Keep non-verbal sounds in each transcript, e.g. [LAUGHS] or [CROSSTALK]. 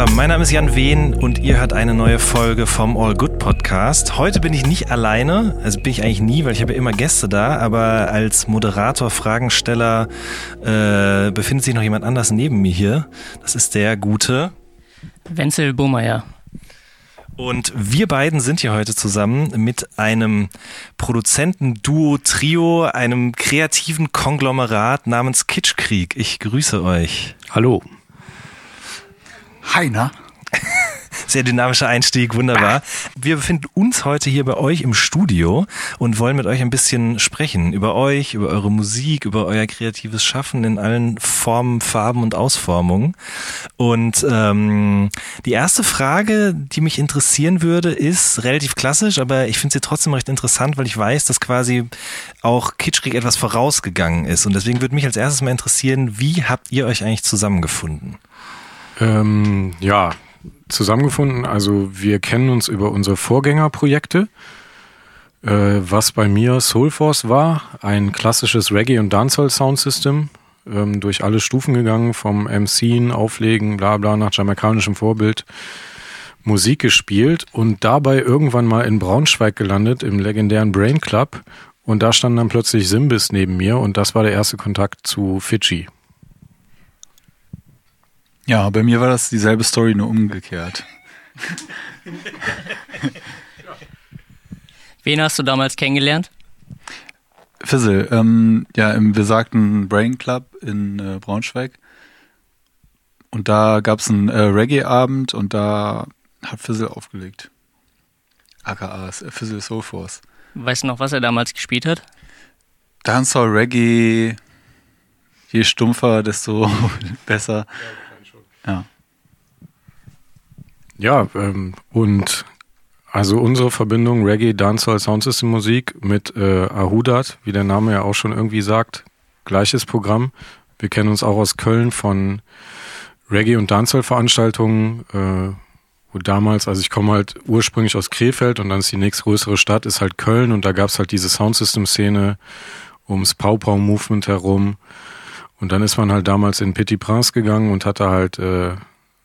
Zusammen, mein Name ist Jan Wehn und ihr hört eine neue Folge vom All Good Podcast. Heute bin ich nicht alleine, also bin ich eigentlich nie, weil ich habe ja immer Gäste da, aber als Moderator, Fragensteller äh, befindet sich noch jemand anders neben mir hier. Das ist der gute Wenzel Bohmeier. Und wir beiden sind hier heute zusammen mit einem Produzentenduo, Trio, einem kreativen Konglomerat namens Kitschkrieg. Ich grüße euch. Hallo. Heiner. Sehr dynamischer Einstieg, wunderbar. Wir befinden uns heute hier bei euch im Studio und wollen mit euch ein bisschen sprechen über euch, über eure Musik, über euer kreatives Schaffen in allen Formen, Farben und Ausformungen. Und ähm, die erste Frage, die mich interessieren würde, ist relativ klassisch, aber ich finde sie trotzdem recht interessant, weil ich weiß, dass quasi auch Kitschkrieg etwas vorausgegangen ist. Und deswegen würde mich als erstes mal interessieren, wie habt ihr euch eigentlich zusammengefunden? Ähm, ja, zusammengefunden. Also wir kennen uns über unsere Vorgängerprojekte. Äh, was bei mir Soulforce war, ein klassisches Reggae- und Dancehall-Soundsystem, ähm, durch alle Stufen gegangen, vom MCen, Auflegen, bla bla, nach jamaikanischem Vorbild, Musik gespielt und dabei irgendwann mal in Braunschweig gelandet, im legendären Brain Club. Und da stand dann plötzlich Simbis neben mir und das war der erste Kontakt zu Fidschi. Ja, bei mir war das dieselbe Story, nur umgekehrt. [LAUGHS] Wen hast du damals kennengelernt? Fizzle, ähm, ja, im besagten Brain Club in äh, Braunschweig. Und da gab es einen äh, Reggae-Abend und da hat Fizzle aufgelegt. AKA Fizzle Soul Force. Weißt du noch, was er damals gespielt hat? Dancehall, Reggae, je stumpfer, desto [LAUGHS] besser. Ja. Ja, ähm, und also unsere Verbindung Reggae, Dancehall, Soundsystem Musik mit äh, Ahudat, wie der Name ja auch schon irgendwie sagt, gleiches Programm. Wir kennen uns auch aus Köln von Reggae- und Dancehall-Veranstaltungen, äh, wo damals, also ich komme halt ursprünglich aus Krefeld und dann ist die nächstgrößere Stadt, ist halt Köln und da gab es halt diese Soundsystem-Szene ums Pau-Pau-Movement herum. Und dann ist man halt damals in Petit Prince gegangen und hat da halt äh,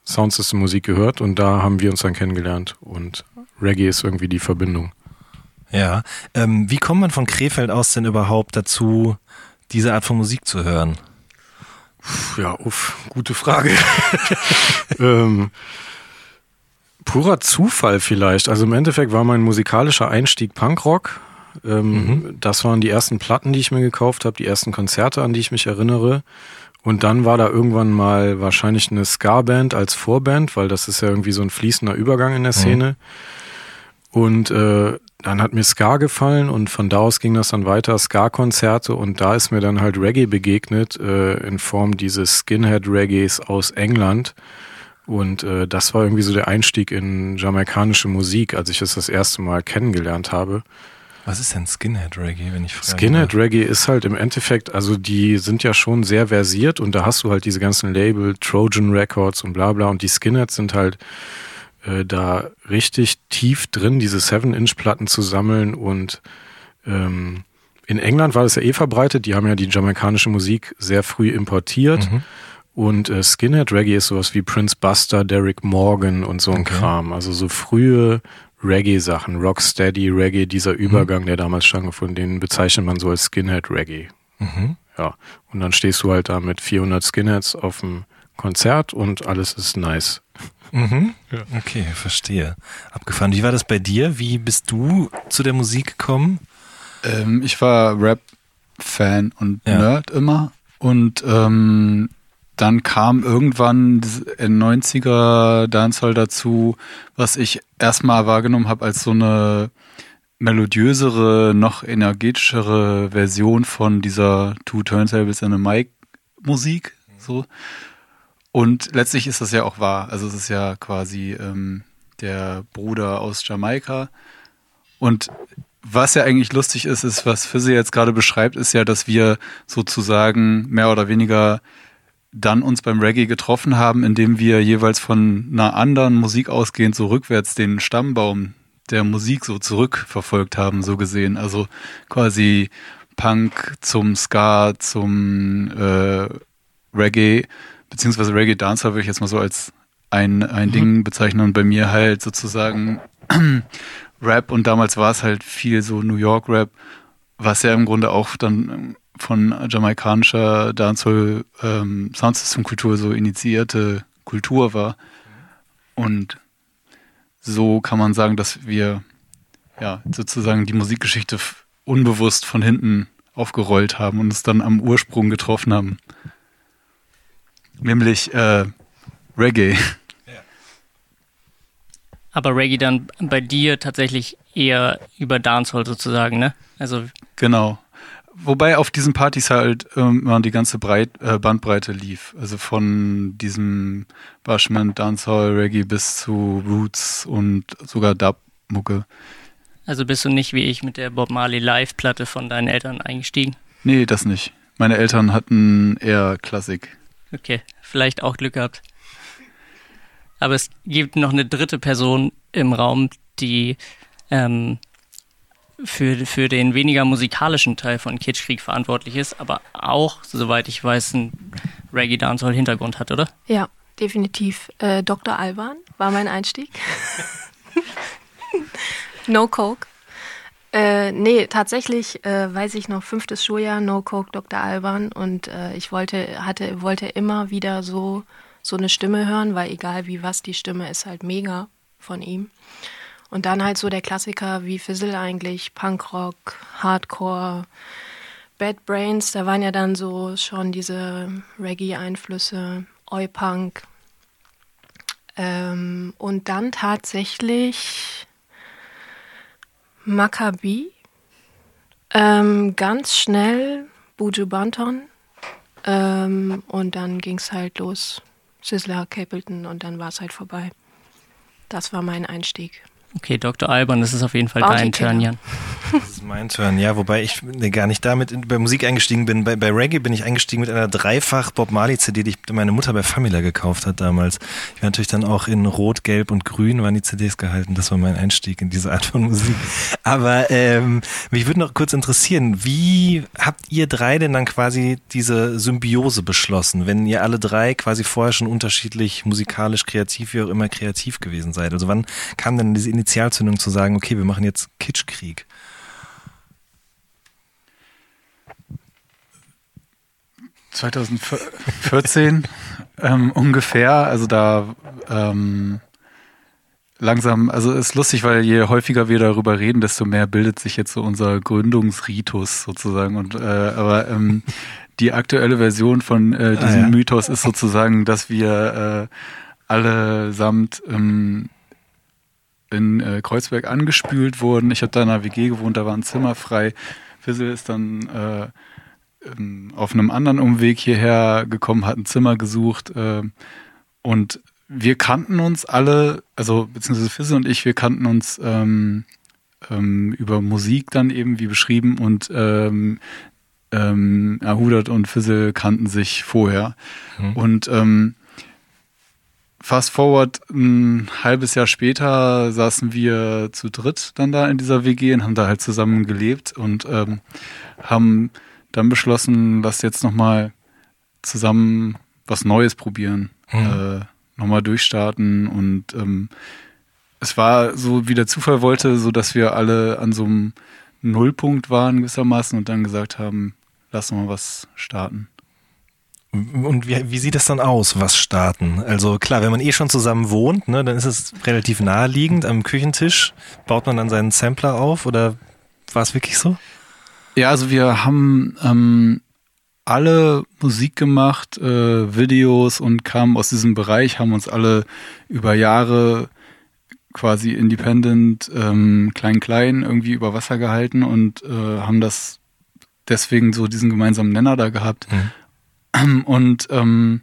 Soundsystem Musik gehört und da haben wir uns dann kennengelernt und Reggae ist irgendwie die Verbindung. Ja, ähm, wie kommt man von Krefeld aus denn überhaupt dazu, diese Art von Musik zu hören? Ja, uff, gute Frage. [LAUGHS] ähm, purer Zufall vielleicht. Also im Endeffekt war mein musikalischer Einstieg Punkrock. Ähm, mhm. Das waren die ersten Platten, die ich mir gekauft habe, die ersten Konzerte, an die ich mich erinnere. Und dann war da irgendwann mal wahrscheinlich eine Ska-Band als Vorband, weil das ist ja irgendwie so ein fließender Übergang in der Szene. Mhm. Und äh, dann hat mir Ska gefallen und von da aus ging das dann weiter, Ska-Konzerte und da ist mir dann halt Reggae begegnet äh, in Form dieses Skinhead-Reggaes aus England. Und äh, das war irgendwie so der Einstieg in jamaikanische Musik, als ich es das erste Mal kennengelernt habe. Was ist denn Skinhead Reggae, wenn ich frage? Skinhead Reggae ist halt im Endeffekt, also die sind ja schon sehr versiert und da hast du halt diese ganzen Label, Trojan Records und bla bla und die Skinheads sind halt äh, da richtig tief drin, diese 7-Inch-Platten zu sammeln und ähm, in England war das ja eh verbreitet, die haben ja die jamaikanische Musik sehr früh importiert mhm. und äh, Skinhead Reggae ist sowas wie Prince Buster, Derek Morgan und so ein okay. Kram, also so frühe Reggae-Sachen, Rocksteady, Reggae, dieser Übergang, mhm. der damals stattgefunden, den bezeichnet man so als Skinhead-Reggae. Mhm. Ja, und dann stehst du halt da mit 400 Skinheads auf dem Konzert und alles ist nice. Mhm. Ja. Okay, verstehe. Abgefahren. Wie war das bei dir? Wie bist du zu der Musik gekommen? Ähm, ich war Rap-Fan und ja. Nerd immer und ähm, dann kam irgendwann in 90er Dancehall dazu, was ich erstmal wahrgenommen habe als so eine melodiösere, noch energetischere Version von dieser Two Turntables and a Mic Musik. So. Und letztlich ist das ja auch wahr. Also es ist ja quasi ähm, der Bruder aus Jamaika. Und was ja eigentlich lustig ist, ist, was Fizzy jetzt gerade beschreibt, ist ja, dass wir sozusagen mehr oder weniger dann uns beim Reggae getroffen haben, indem wir jeweils von einer anderen Musik ausgehend so rückwärts den Stammbaum der Musik so zurückverfolgt haben, so gesehen. Also quasi Punk zum Ska, zum äh, Reggae, beziehungsweise Reggae Dancer würde ich jetzt mal so als ein, ein mhm. Ding bezeichnen und bei mir halt sozusagen [CLEARS THROAT] Rap und damals war es halt viel so New York Rap, was ja im Grunde auch dann von jamaikanischer Dancehall ähm, Soundsystem Kultur so initiierte Kultur war. Und so kann man sagen, dass wir ja sozusagen die Musikgeschichte unbewusst von hinten aufgerollt haben und es dann am Ursprung getroffen haben. Nämlich äh, Reggae. [LAUGHS] Aber Reggae dann bei dir tatsächlich eher über Dancehall sozusagen, ne? Also genau. Wobei auf diesen Partys halt ähm, die ganze Breit, äh, Bandbreite lief. Also von diesem Bashment, Dancehall, Reggae bis zu Roots und sogar Dub-Mucke. Also bist du nicht wie ich mit der Bob Marley Live-Platte von deinen Eltern eingestiegen? Nee, das nicht. Meine Eltern hatten eher Klassik. Okay, vielleicht auch Glück gehabt. Aber es gibt noch eine dritte Person im Raum, die ähm, für, für den weniger musikalischen Teil von Kitschkrieg verantwortlich ist, aber auch, soweit ich weiß, einen Reggae-Dancehall-Hintergrund hat, oder? Ja, definitiv. Äh, Dr. Alban war mein Einstieg. [LAUGHS] no Coke. Äh, nee, tatsächlich äh, weiß ich noch, fünftes Schuljahr, No Coke, Dr. Alban. Und äh, ich wollte, hatte, wollte immer wieder so, so eine Stimme hören, weil egal wie was, die Stimme ist halt mega von ihm. Und dann halt so der Klassiker wie Fizzle eigentlich, Punkrock, Hardcore, Bad Brains, da waren ja dann so schon diese Reggae-Einflüsse, Oi-Punk. Ähm, und dann tatsächlich Maccabi, ähm, ganz schnell Buju Banton ähm, und dann ging es halt los, Sizzler, Capleton und dann war es halt vorbei. Das war mein Einstieg. Okay, Dr. Alban, das ist auf jeden Fall Bounty dein Turn, Jan. Das ist mein Turn, ja, wobei ich gar nicht damit bei Musik eingestiegen bin. Bei, bei Reggae bin ich eingestiegen mit einer dreifach Bob Marley CD, die meine Mutter bei Famila gekauft hat damals. Ich war natürlich dann auch in Rot, Gelb und Grün waren die CDs gehalten. Das war mein Einstieg in diese Art von Musik. Aber ähm, mich würde noch kurz interessieren, wie habt ihr drei denn dann quasi diese Symbiose beschlossen, wenn ihr alle drei quasi vorher schon unterschiedlich musikalisch, kreativ, wie auch immer kreativ gewesen seid? Also wann kam denn diese Initialzündung zu sagen, okay, wir machen jetzt Kitschkrieg? 2014 ähm, ungefähr. Also da ähm, langsam, also ist lustig, weil je häufiger wir darüber reden, desto mehr bildet sich jetzt so unser Gründungsritus sozusagen. Und äh, aber ähm, die aktuelle Version von äh, diesem ah, ja. Mythos ist sozusagen, dass wir äh, allesamt ähm, in äh, Kreuzberg angespült wurden. Ich habe da in einer WG gewohnt, da war ein Zimmer frei. Fizzle ist dann äh, ähm, auf einem anderen Umweg hierher gekommen, hat ein Zimmer gesucht äh, und wir kannten uns alle, also beziehungsweise Fisse und ich, wir kannten uns ähm, ähm, über Musik dann eben, wie beschrieben, und ähm, ähm, Ahudat und Fizzle kannten sich vorher. Mhm. Und ähm, fast forward ein halbes Jahr später saßen wir zu dritt dann da in dieser WG und haben da halt zusammen gelebt und ähm, haben dann beschlossen, lass jetzt nochmal zusammen was Neues probieren, mhm. äh, nochmal durchstarten und ähm, es war so, wie der Zufall wollte, so dass wir alle an so einem Nullpunkt waren gewissermaßen und dann gesagt haben, lass mal was starten. Und wie, wie, sieht das dann aus, was starten? Also klar, wenn man eh schon zusammen wohnt, ne, dann ist es relativ naheliegend. Am Küchentisch baut man dann seinen Sampler auf oder war es wirklich so? Ja, also wir haben ähm, alle Musik gemacht, äh, Videos und kamen aus diesem Bereich, haben uns alle über Jahre quasi independent, ähm, klein klein irgendwie über Wasser gehalten und äh, haben das deswegen so diesen gemeinsamen Nenner da gehabt mhm. [CLEARS THROAT] und ähm,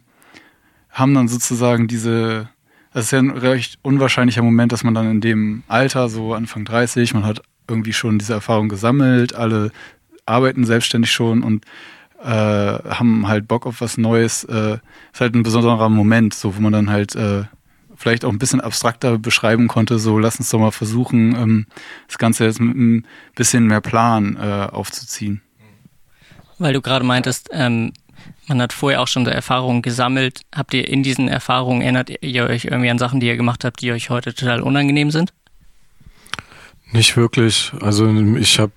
haben dann sozusagen diese, das ist ja ein recht unwahrscheinlicher Moment, dass man dann in dem Alter, so Anfang 30, man hat irgendwie schon diese Erfahrung gesammelt, alle arbeiten selbstständig schon und äh, haben halt Bock auf was Neues. Äh, ist halt ein besonderer Moment, so wo man dann halt äh, vielleicht auch ein bisschen abstrakter beschreiben konnte, so lass uns doch mal versuchen, ähm, das Ganze jetzt mit ein bisschen mehr Plan äh, aufzuziehen. Weil du gerade meintest, ähm, man hat vorher auch schon so Erfahrungen gesammelt. Habt ihr in diesen Erfahrungen, erinnert ihr euch irgendwie an Sachen, die ihr gemacht habt, die euch heute total unangenehm sind? Nicht wirklich. Also ich habe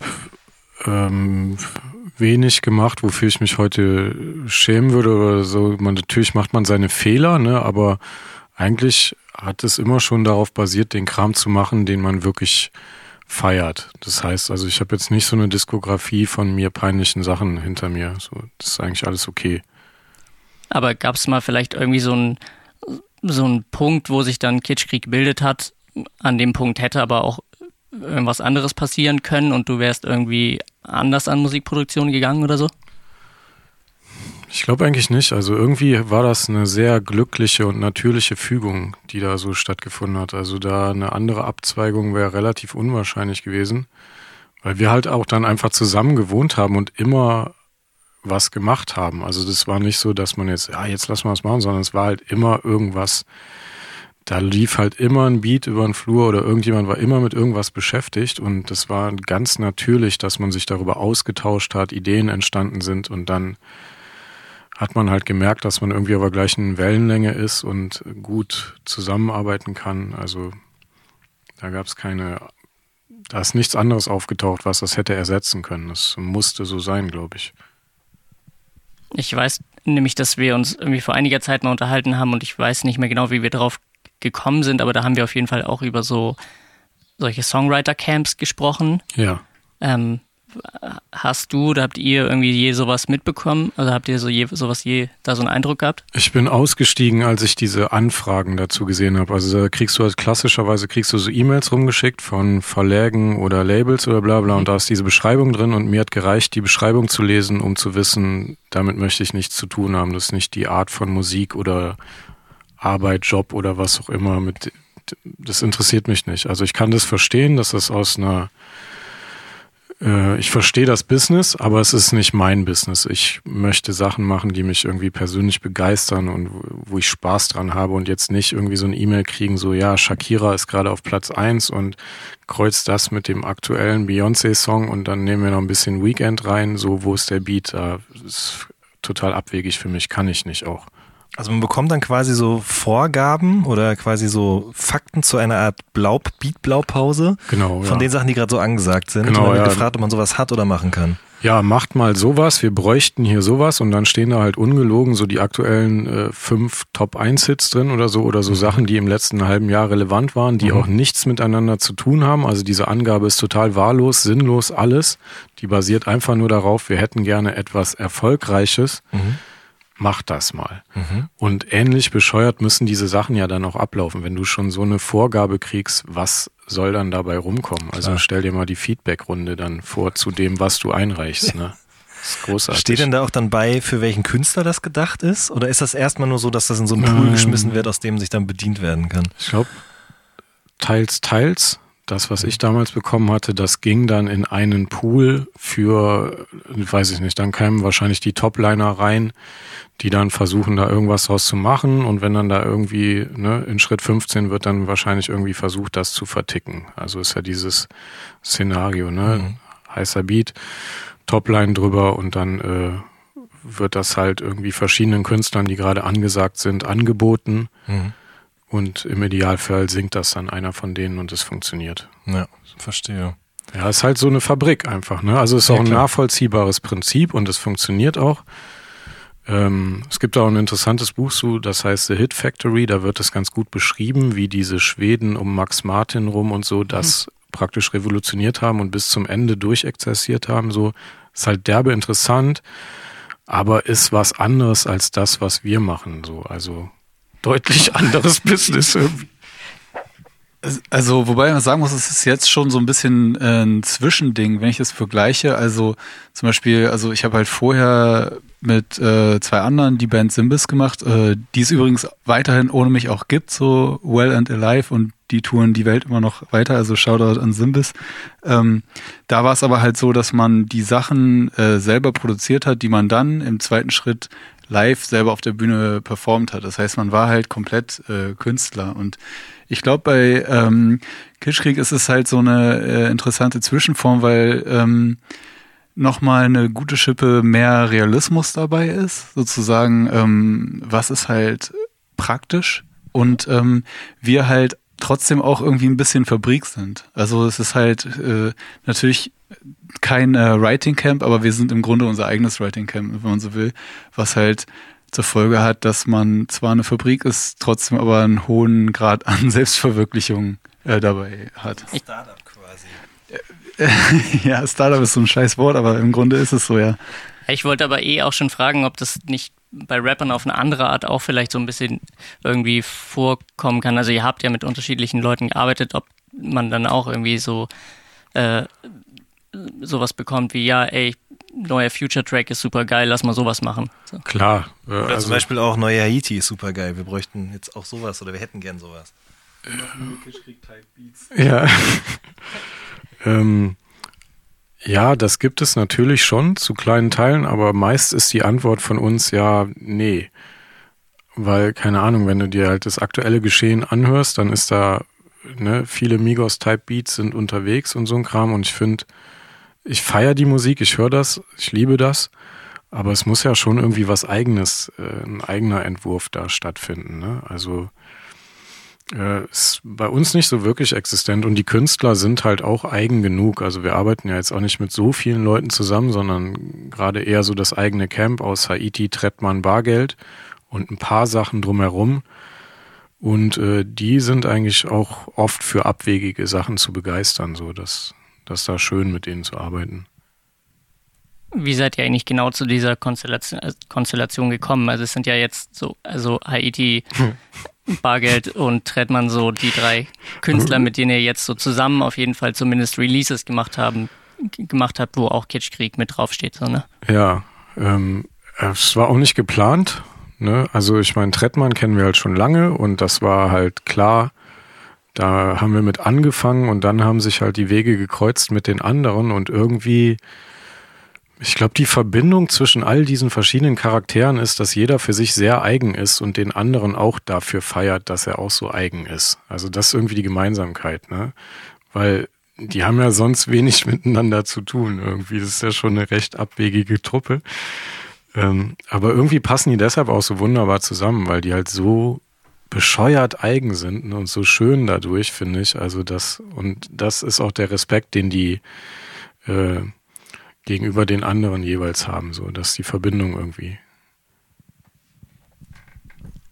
ähm, wenig gemacht, wofür ich mich heute schämen würde oder so. Man, natürlich macht man seine Fehler, ne, aber eigentlich hat es immer schon darauf basiert, den Kram zu machen, den man wirklich feiert. Das heißt, also ich habe jetzt nicht so eine Diskografie von mir peinlichen Sachen hinter mir. So, das ist eigentlich alles okay. Aber gab es mal vielleicht irgendwie so einen so Punkt, wo sich dann Kitschkrieg gebildet hat? An dem Punkt hätte aber auch irgendwas anderes passieren können und du wärst irgendwie anders an Musikproduktion gegangen oder so? Ich glaube eigentlich nicht. Also irgendwie war das eine sehr glückliche und natürliche Fügung, die da so stattgefunden hat. Also da eine andere Abzweigung wäre relativ unwahrscheinlich gewesen, weil wir halt auch dann einfach zusammen gewohnt haben und immer was gemacht haben. Also das war nicht so, dass man jetzt, ja, jetzt lassen wir was machen, sondern es war halt immer irgendwas. Da lief halt immer ein Beat über den Flur oder irgendjemand war immer mit irgendwas beschäftigt und das war ganz natürlich, dass man sich darüber ausgetauscht hat, Ideen entstanden sind und dann hat man halt gemerkt, dass man irgendwie auf der gleichen Wellenlänge ist und gut zusammenarbeiten kann. Also da gab es keine, da ist nichts anderes aufgetaucht, was das hätte ersetzen können. Das musste so sein, glaube ich. Ich weiß nämlich, dass wir uns irgendwie vor einiger Zeit mal unterhalten haben und ich weiß nicht mehr genau, wie wir darauf gekommen sind, aber da haben wir auf jeden Fall auch über so solche Songwriter-Camps gesprochen. Ja. Ähm, Hast du oder habt ihr irgendwie je sowas mitbekommen? Oder habt ihr so je, sowas je da so einen Eindruck gehabt? Ich bin ausgestiegen, als ich diese Anfragen dazu gesehen habe. Also da kriegst du halt klassischerweise kriegst du so E-Mails rumgeschickt von Verlägen oder Labels oder bla bla und da ist diese Beschreibung drin und mir hat gereicht, die Beschreibung zu lesen, um zu wissen, damit möchte ich nichts zu tun haben. Das ist nicht die Art von Musik oder Arbeit, Job oder was auch immer. Mit, das interessiert mich nicht. Also ich kann das verstehen, dass das aus einer äh, ich verstehe das Business, aber es ist nicht mein Business. Ich möchte Sachen machen, die mich irgendwie persönlich begeistern und wo ich Spaß dran habe und jetzt nicht irgendwie so eine E-Mail kriegen, so ja, Shakira ist gerade auf Platz eins und kreuzt das mit dem aktuellen Beyoncé-Song und dann nehmen wir noch ein bisschen Weekend rein, so wo ist der Beat? Das ist total abwegig für mich, kann ich nicht auch. Also man bekommt dann quasi so Vorgaben oder quasi so Fakten zu einer Art Blaub Beat-Blaupause genau, von ja. den Sachen, die gerade so angesagt sind. Genau, und dann wird ja. gefragt, ob man sowas hat oder machen kann. Ja, macht mal sowas, wir bräuchten hier sowas und dann stehen da halt ungelogen so die aktuellen äh, fünf Top-1-Hits drin oder so oder so Sachen, die im letzten halben Jahr relevant waren, die Mhm. auch nichts miteinander zu tun haben. Also diese Angabe ist total wahllos, sinnlos, alles. Die basiert einfach nur darauf, wir hätten gerne etwas Erfolgreiches. Macht das mal. Und ähnlich bescheuert müssen diese Sachen ja dann auch ablaufen. Wenn du schon so eine Vorgabe kriegst, was soll dann dabei rumkommen? Also Klar. stell dir mal die Feedbackrunde dann vor zu dem, was du einreichst. Ne? Das ist [LAUGHS] großartig. Steht denn da auch dann bei, für welchen Künstler das gedacht ist? Oder ist das erstmal nur so, dass das in so einen Pool Ähm. geschmissen wird, aus dem sich dann bedient werden kann? Ich glaube, teils, teils. Das, was ich damals bekommen hatte, das ging dann in einen Pool für, weiß ich nicht, dann kamen wahrscheinlich die Topliner rein, die dann versuchen, da irgendwas draus zu machen. Und wenn dann da irgendwie, ne, in Schritt 15 wird dann wahrscheinlich irgendwie versucht, das zu verticken. Also ist ja dieses Szenario, ne? Heißer Beat, Topline drüber und dann äh, wird das halt irgendwie verschiedenen Künstlern, die gerade angesagt sind, angeboten. Mhm. Und im Idealfall singt das dann einer von denen und es funktioniert. Ja, verstehe. Ja, ist halt so eine Fabrik einfach, ne? Also ist Ja, auch ein klar. nachvollziehbares Prinzip und es funktioniert auch. Ähm, es gibt auch ein interessantes Buch zu, das heißt The Hit Factory, da wird es ganz gut beschrieben, wie diese Schweden um Max Martin rum und so das praktisch revolutioniert haben und bis zum Ende durchexerziert haben. So ist halt derbe interessant, aber ist was anderes als das, was wir machen. So, also deutlich anderes Business irgendwie. Also, wobei man sagen muss, es ist jetzt schon so ein bisschen äh, ein Zwischending, wenn ich das vergleiche. Also zum Beispiel, also ich habe halt vorher mit äh, zwei anderen die Band Simbis gemacht, äh, die es übrigens weiterhin ohne mich auch gibt, so Well and Alive und die touren die Welt immer noch weiter, also Shoutout an Simbis. Ähm, da war es aber halt so, dass man die Sachen äh, selber produziert hat, die man dann im zweiten Schritt live selber auf der Bühne performt hat. Das heißt, man war halt komplett äh, Künstler. Und ich glaube, bei ähm, Kitschkrieg ist es halt so eine äh, interessante Zwischenform, weil ähm, nochmal eine gute Schippe mehr Realismus dabei ist, sozusagen, ähm, was ist halt praktisch? Und ähm, wir halt trotzdem auch irgendwie ein bisschen Fabrik sind. Also es ist halt äh, natürlich kein äh, Writing Camp, aber wir sind im Grunde unser eigenes Writing Camp, wenn man so will, was halt zur Folge hat, dass man zwar eine Fabrik ist, trotzdem aber einen hohen Grad an [LAUGHS] Selbstverwirklichung äh, dabei hat. Startup quasi. [LAUGHS] ja, Startup ist so ein scheiß Wort, aber im Grunde ist es so, ja. Ich wollte aber eh auch schon fragen, ob das nicht bei Rappern auf eine andere Art auch vielleicht so ein bisschen irgendwie vorkommen kann. Also ihr habt ja mit unterschiedlichen Leuten gearbeitet, ob man dann auch irgendwie so äh, sowas bekommt wie, ja, ey, neuer Future-Track ist super geil, lass mal sowas machen. So. Klar. Äh, Oder also, zum Beispiel auch Neue Haiti ist super geil. Wir bräuchten jetzt auch sowas oder wir hätten gern sowas. Ja. [LAUGHS] ähm, ja, das gibt es natürlich schon zu kleinen Teilen, aber meist ist die Antwort von uns ja, nee. Weil, keine Ahnung, wenn du dir halt das aktuelle Geschehen anhörst, dann ist da, ne, viele Migos-Type-Beats sind unterwegs und so ein Kram und ich finde, ich feiere die Musik, ich höre das, ich liebe das, aber es muss ja schon irgendwie was eigenes, äh, ein eigener Entwurf da stattfinden, ne? Also, äh, ist bei uns nicht so wirklich existent und die Künstler sind halt auch eigen genug. Also wir arbeiten ja jetzt auch nicht mit so vielen Leuten zusammen, sondern gerade eher so das eigene Camp aus Haiti, Trettmann, Bargeld und ein paar Sachen drumherum. Und äh, die sind eigentlich auch oft für abwegige Sachen zu begeistern, so dass das da schön mit denen zu arbeiten. Wie seid ihr eigentlich genau zu dieser Konstellation, äh, Konstellation gekommen? Also es sind ja jetzt so, also Haiti, [LAUGHS] Bargeld und Trettmann so die drei Künstler, mit denen ihr jetzt so zusammen auf jeden Fall zumindest Releases gemacht haben, gemacht habt, wo auch Kitschkrieg mit draufsteht, so, ne? Ja, ähm, es war auch nicht geplant. Ne? Also ich meine, Trettmann kennen wir halt schon lange und das war halt klar, da haben wir mit angefangen und dann haben sich halt die Wege gekreuzt mit den anderen und irgendwie, ich glaube, die Verbindung zwischen all diesen verschiedenen Charakteren ist, dass jeder für sich sehr eigen ist und den anderen auch dafür feiert, dass er auch so eigen ist. Also das ist irgendwie die Gemeinsamkeit, ne? Weil die haben ja sonst wenig [LAUGHS] miteinander zu tun irgendwie. Das ist ja schon eine recht abwegige Truppe. Ähm, aber irgendwie passen die deshalb auch so wunderbar zusammen, weil die halt so bescheuert eigen sind ne, und so schön dadurch, finde ich. Also das, und das ist auch der Respekt, den die äh, gegenüber den anderen jeweils haben, so dass die Verbindung irgendwie.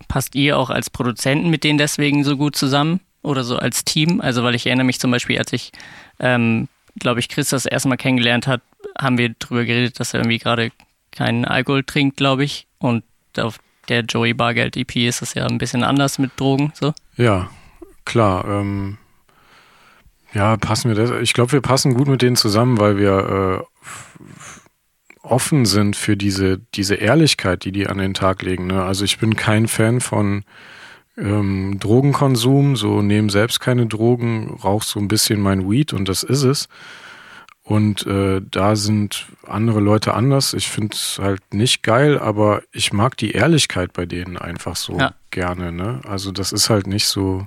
Passt ihr auch als Produzenten mit denen deswegen so gut zusammen? Oder so als Team? Also, weil ich erinnere mich zum Beispiel, als ich, ähm, glaube ich, Chris das erste Mal kennengelernt hat, haben wir darüber geredet, dass er irgendwie gerade keinen Alkohol trinkt, glaube ich. Und auf der Joey Bargeld EP ist es ja ein bisschen anders mit Drogen, so. Ja, klar. Ähm, ja, passen wir das. Ich glaube, wir passen gut mit denen zusammen, weil wir äh, offen sind für diese, diese Ehrlichkeit, die die an den Tag legen. Ne? Also ich bin kein Fan von ähm, Drogenkonsum, so nehmen selbst keine Drogen, rauch so ein bisschen mein Weed und das ist es. Und äh, da sind andere Leute anders. Ich finde es halt nicht geil, aber ich mag die Ehrlichkeit bei denen einfach so Ja. gerne. Ne? Also das ist halt nicht so,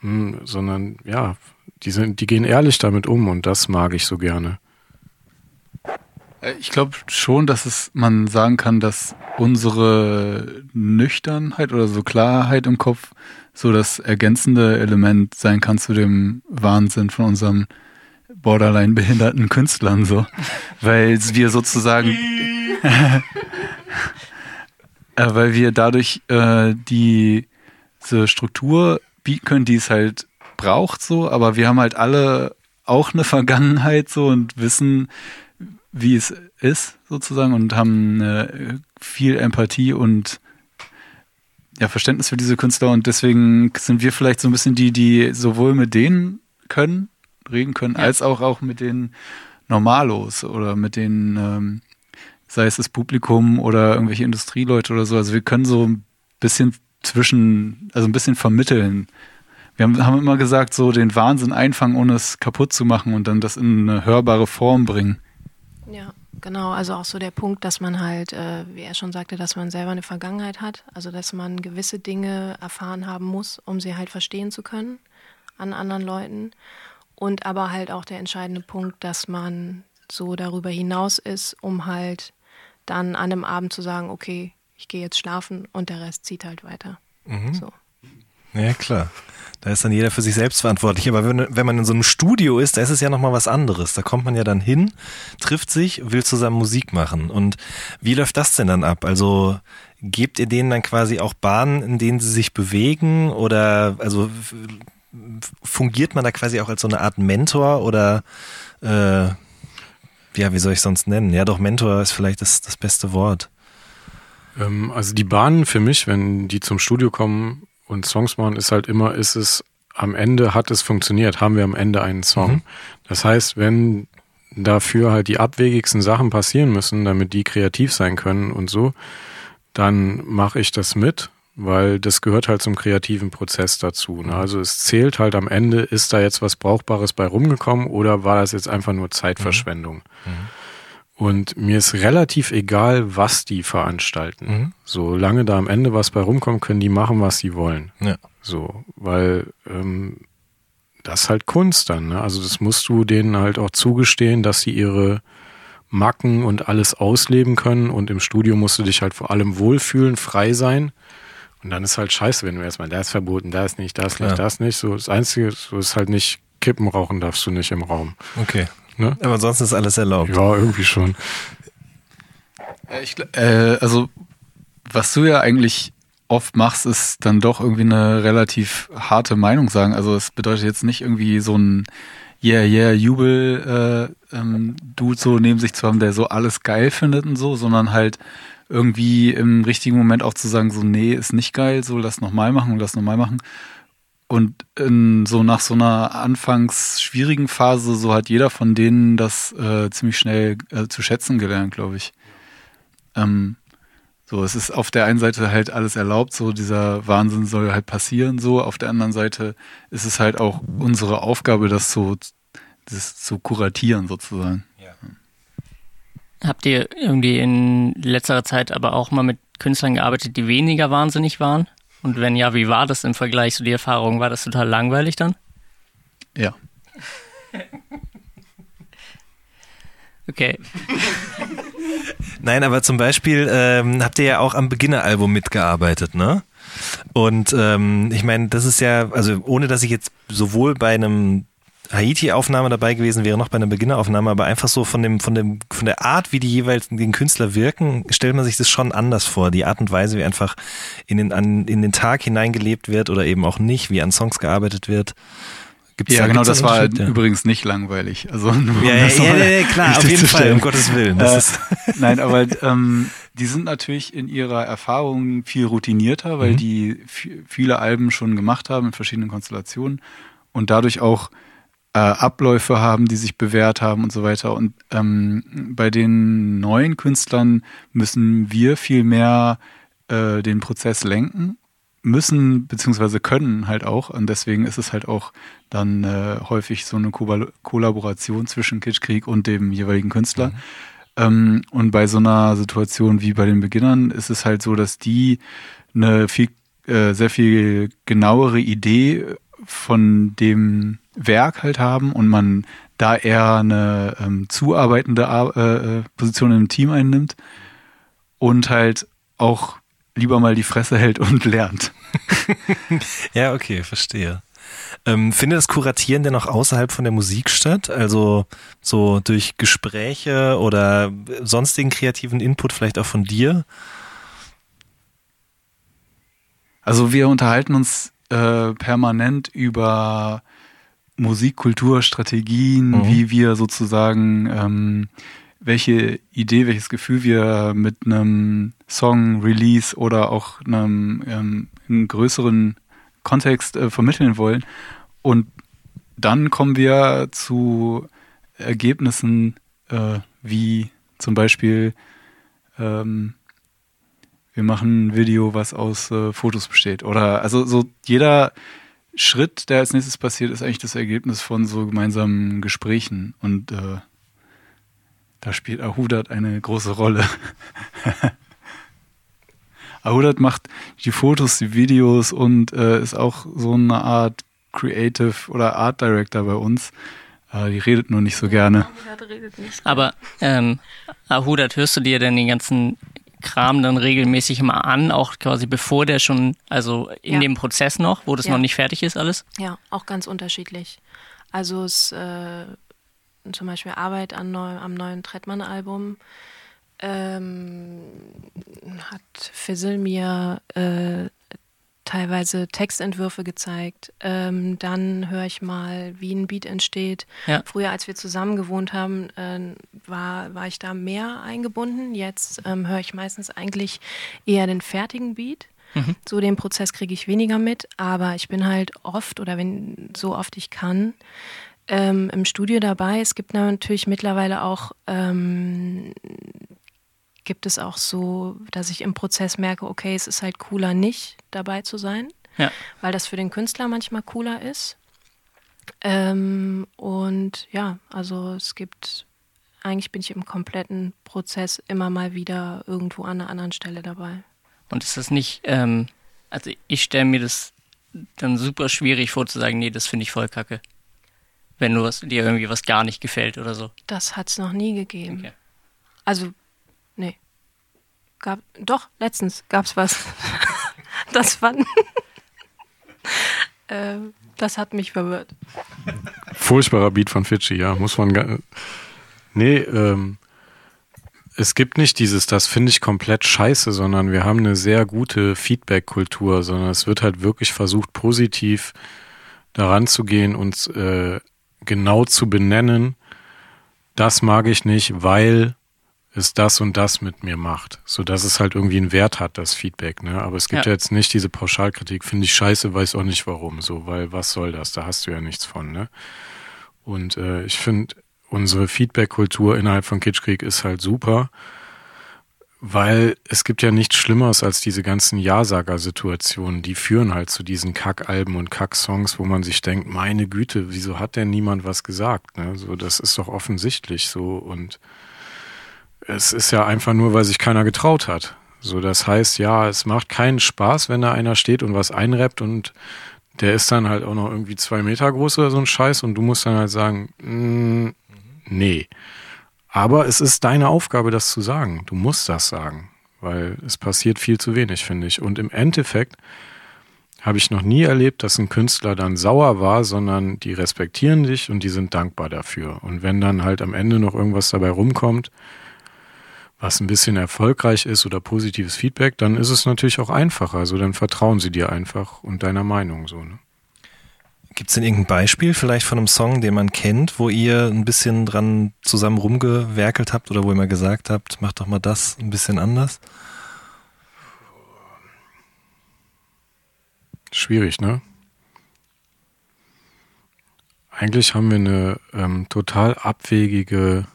hm, sondern ja, die sind, die gehen ehrlich damit um und das mag ich so gerne. Äh, Ich glaube schon, dass es man sagen kann, dass unsere Nüchternheit oder so Klarheit im Kopf so das ergänzende Element sein kann zu dem Wahnsinn von unserem borderline behinderten Künstlern so, [LAUGHS] weil wir sozusagen [LAUGHS] [LAUGHS] äh, weil wir dadurch äh, die diese Struktur können, die es halt braucht so, aber wir haben halt alle auch eine [LAUGHS] Vergangenheit so und wissen, wie es ist sozusagen und haben äh, viel Empathie und ja, Verständnis für diese Künstler und deswegen sind wir vielleicht so ein bisschen die, die sowohl mit denen können, reden können, Ja. als auch, auch mit den Normalos oder mit den, ähm, sei es das Publikum oder irgendwelche Industrieleute oder so. Also wir können so ein bisschen zwischen, also ein bisschen vermitteln. Wir haben, haben immer gesagt, so den Wahnsinn einfangen, ohne es kaputt zu machen und dann das in eine hörbare Form bringen. Ja, genau. Also auch so der Punkt, dass man halt, äh, wie er schon sagte, dass man selber eine Vergangenheit hat. Also dass man gewisse Dinge erfahren haben muss, um sie halt verstehen zu können an anderen Leuten. Und aber halt auch der entscheidende Punkt, dass man so darüber hinaus ist, um halt dann an einem Abend zu sagen, okay, ich gehe jetzt schlafen und der Rest zieht halt weiter. So. Ja, klar. Da ist dann jeder für sich selbst verantwortlich. Aber wenn, wenn man in so einem Studio ist, da ist es ja nochmal was anderes. Da kommt man ja dann hin, trifft sich, will zusammen Musik machen. Und wie läuft das denn dann ab? Also gebt ihr denen dann quasi auch Bahnen, in denen sie sich bewegen? Oder also fungiert man da quasi auch als so eine Art Mentor oder äh, ja, wie soll ich sonst nennen? Ja, doch, Mentor ist vielleicht das, das beste Wort. Ähm, also die Bahnen für mich, wenn die zum Studio kommen und Songs machen, ist halt immer, ist es am Ende hat es funktioniert, haben wir am Ende einen Song. Das heißt, wenn dafür halt die abwegigsten Sachen passieren müssen, damit die kreativ sein können und so, dann mache ich das mit, weil das gehört halt zum kreativen Prozess dazu. Ne? Also es zählt halt am Ende, ist da jetzt was Brauchbares bei rumgekommen oder war das jetzt einfach nur Zeitverschwendung? Und mir ist relativ egal, was die veranstalten. Mhm. Solange da am Ende was bei rumkommt, können die machen, was sie wollen. Ja. So, weil ähm, das ist halt Kunst dann. Ne? Also das musst du denen halt auch zugestehen, dass sie ihre Macken und alles ausleben können. Und im Studio musst du dich halt vor allem wohlfühlen, frei sein. Und dann ist halt scheiße, wenn du erstmal, da ist verboten, da ist nicht, das nicht, das nicht. So, das Einzige so ist halt nicht, Kippen rauchen darfst du nicht im Raum. Okay. Ne? Aber ansonsten ist alles erlaubt. Ja, irgendwie schon. Äh, Ich, äh, also, was du ja eigentlich oft machst, ist dann doch irgendwie eine relativ harte Meinung sagen. Also, es bedeutet jetzt nicht irgendwie so ein Yeah, yeah, Jubel, äh, ähm, Dude so neben sich zu haben, der so alles geil findet und so, sondern halt irgendwie im richtigen Moment auch zu sagen, so, nee, ist nicht geil, so, lass nochmal machen und lass nochmal machen. Und in, so nach so einer anfangs schwierigen Phase, so hat jeder von denen das äh, ziemlich schnell äh, zu schätzen gelernt, glaube ich. Ähm, so, es ist auf der einen Seite halt alles erlaubt, so dieser Wahnsinn soll halt passieren, so. Auf der anderen Seite ist es halt auch unsere Aufgabe, das so das zu kuratieren sozusagen. Habt ihr irgendwie in letzterer Zeit aber auch mal mit Künstlern gearbeitet, die weniger wahnsinnig waren? Und wenn ja, wie war das im Vergleich zu die Erfahrung? War das total langweilig dann? Ja. [LAUGHS] Okay. Nein, aber zum Beispiel ähm, habt ihr ja auch am Beginner-Album mitgearbeitet, ne? Und ähm, ich meine, das ist ja, also ohne dass ich jetzt sowohl bei einem Haiti-Aufnahme dabei gewesen wäre, noch bei einer Beginneraufnahme, aber einfach so von dem, von dem, von der Art, wie die jeweils den Künstler wirken, stellt man sich das schon anders vor. Die Art und Weise, wie einfach in den, an, in den Tag hineingelebt wird oder eben auch nicht, wie an Songs gearbeitet wird. Gibt's Ja, da- genau, das war? Ja. übrigens nicht langweilig. Also Ja, ja, ja, klar, auf jeden Fall, um Gottes Willen. Äh, [LAUGHS] Nein, aber ähm, die sind natürlich in ihrer Erfahrung viel routinierter, weil Mhm. die vi- viele Alben schon gemacht haben in verschiedenen Konstellationen und dadurch auch äh, Abläufe haben, die sich bewährt haben und so weiter. Und ähm, bei den neuen Künstlern müssen wir viel mehr äh, den Prozess lenken müssen beziehungsweise können halt auch und deswegen ist es halt auch dann äh, häufig so eine Ko Kollaboration zwischen Kitschkrieg und dem jeweiligen Künstler. Ähm, und bei so einer Situation wie bei den Beginnern ist es halt so, dass die eine viel, äh, sehr viel genauere Idee von dem Werk halt haben und man da eher eine ähm, zuarbeitende Ar äh, äh, Position im Team einnimmt und halt auch lieber mal die Fresse hält und lernt. [LAUGHS] Ja, okay, verstehe. Ähm, findet das Kuratieren denn auch außerhalb von der Musik statt? Also so durch Gespräche oder sonstigen kreativen Input vielleicht auch von dir? Also wir unterhalten uns äh, permanent über Musikkultur, Strategien, Mhm. wie wir sozusagen, ähm, welche Idee, welches Gefühl wir mit einem Song, Release oder auch einem, ähm, einem größeren Kontext äh, vermitteln wollen. Und dann kommen wir zu Ergebnissen äh, wie zum Beispiel ähm, wir machen ein Video, was aus äh, Fotos besteht. Oder also so jeder Schritt, der als nächstes passiert, ist eigentlich das Ergebnis von so gemeinsamen Gesprächen. Und äh, da spielt Ahudat eine große Rolle. [LAUGHS] Ahudat macht die Fotos, die Videos und äh, ist auch so eine Art Creative oder Art Director bei uns. Äh, die redet nur nicht so gerne. Aber ähm, Ahudat, hörst du dir denn den ganzen Kram dann regelmäßig immer an, auch quasi bevor der schon, also in Ja. dem Prozess noch, wo das Ja. noch nicht fertig ist alles? Ja, auch ganz unterschiedlich. Also es äh, zum Beispiel Arbeit an neu, am neuen Trettmann-Album ähm, hat Fizzle mir äh, teilweise Textentwürfe gezeigt. Ähm, dann höre ich mal, wie ein Beat entsteht. Ja. Früher, als wir zusammen gewohnt haben, äh, war, war ich da mehr eingebunden. Jetzt ähm, höre ich meistens eigentlich eher den fertigen Beat. So den Prozess kriege ich weniger mit, aber ich bin halt oft oder wenn so oft ich kann ähm, im Studio dabei. Es gibt natürlich mittlerweile auch ähm, gibt es auch so, dass ich im Prozess merke, okay, es ist halt cooler, nicht dabei zu sein, Ja. weil das für den Künstler manchmal cooler ist. Ähm, und ja, also es gibt, eigentlich bin ich im kompletten Prozess immer mal wieder irgendwo an einer anderen Stelle dabei. Und ist das nicht, ähm, also ich stelle mir das dann super schwierig vor zu sagen, nee, das finde ich voll kacke. Wenn du was, dir irgendwie was gar nicht gefällt oder so. Das hat es noch nie gegeben. Okay. Also, nee. Gab, doch, letztens gab es was. [LAUGHS] das fand. [LAUGHS] äh, das hat mich verwirrt. Furchtbarer Beat von Fidschi, ja, muss man. ga- Nee, ähm, es gibt nicht dieses, das finde ich komplett scheiße, sondern wir haben eine sehr gute Feedback-Kultur, sondern es wird halt wirklich versucht, positiv daran zu gehen und äh, genau zu benennen, das mag ich nicht, weil es das und das mit mir macht, so dass es halt irgendwie einen Wert hat, das Feedback. Ne? Aber es gibt Ja. ja. jetzt nicht diese Pauschalkritik, finde ich scheiße, weiß auch nicht warum, so, weil was soll das? Da hast du ja nichts von. Ne? Und äh, ich finde, unsere Feedback-Kultur innerhalb von Kitschkrieg ist halt super, weil es gibt ja nichts Schlimmeres als diese ganzen Ja-Sager-Situationen. Die führen halt zu diesen Kack-Alben und Kack-Songs, wo man sich denkt, meine Güte, wieso hat denn niemand was gesagt? Ne? So, das ist doch offensichtlich so und es ist ja einfach nur, weil sich keiner getraut hat. So, das heißt, ja, es macht keinen Spaß, wenn da einer steht und was einrappt und der ist dann halt auch noch irgendwie zwei Meter groß oder so ein Scheiß und du musst dann halt sagen, mm, nee. Aber es ist deine Aufgabe, das zu sagen. Du musst das sagen, weil es passiert viel zu wenig, finde ich. Und im Endeffekt habe ich noch nie erlebt, dass ein Künstler dann sauer war, sondern die respektieren dich und die sind dankbar dafür. Und wenn dann halt am Ende noch irgendwas dabei rumkommt, was ein bisschen erfolgreich ist oder positives Feedback, dann ist es natürlich auch einfacher. Also dann vertrauen sie dir einfach und deiner Meinung so. Ne? Gibt es denn irgendein Beispiel vielleicht von einem Song, den man kennt, wo ihr ein bisschen dran zusammen rumgewerkelt habt oder wo ihr mal gesagt habt, macht doch mal das ein bisschen anders? Schwierig, ne? Eigentlich haben wir eine ähm, total abwegige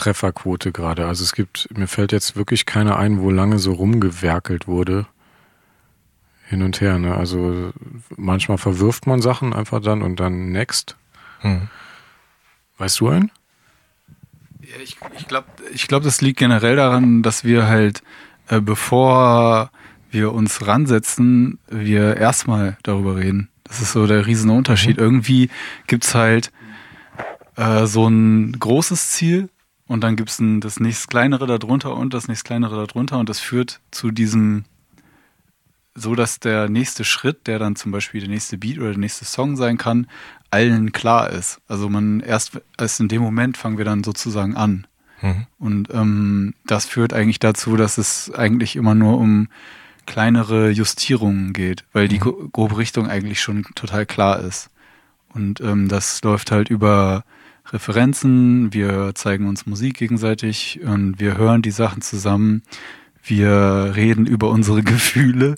Trefferquote gerade. Also es gibt, mir fällt jetzt wirklich keiner ein, wo lange so rumgewerkelt wurde. Hin und her, ne? Also manchmal verwirft man Sachen einfach dann und dann next. Hm. Weißt du einen? Ja, ich ich glaube, ich glaub, das liegt generell daran, dass wir halt, äh, bevor wir uns ransetzen, wir erstmal darüber reden. Das ist so der riesen Unterschied. Irgendwie gibt's halt äh, so ein großes Ziel und dann gibt's ein, das nächst kleinere darunter und das nächst kleinere darunter und das führt zu diesem so, dass der nächste Schritt, der dann zum Beispiel der nächste Beat oder der nächste Song sein kann, allen klar ist. Also man erst, erst in dem Moment fangen wir dann sozusagen an. Mhm. Und ähm, das führt eigentlich dazu, dass es eigentlich immer nur um kleinere Justierungen geht, weil die gro- grobe Richtung eigentlich schon total klar ist. Und ähm, das läuft halt über Referenzen, wir zeigen uns Musik gegenseitig und wir hören die Sachen zusammen. Wir reden über unsere [LAUGHS] Gefühle.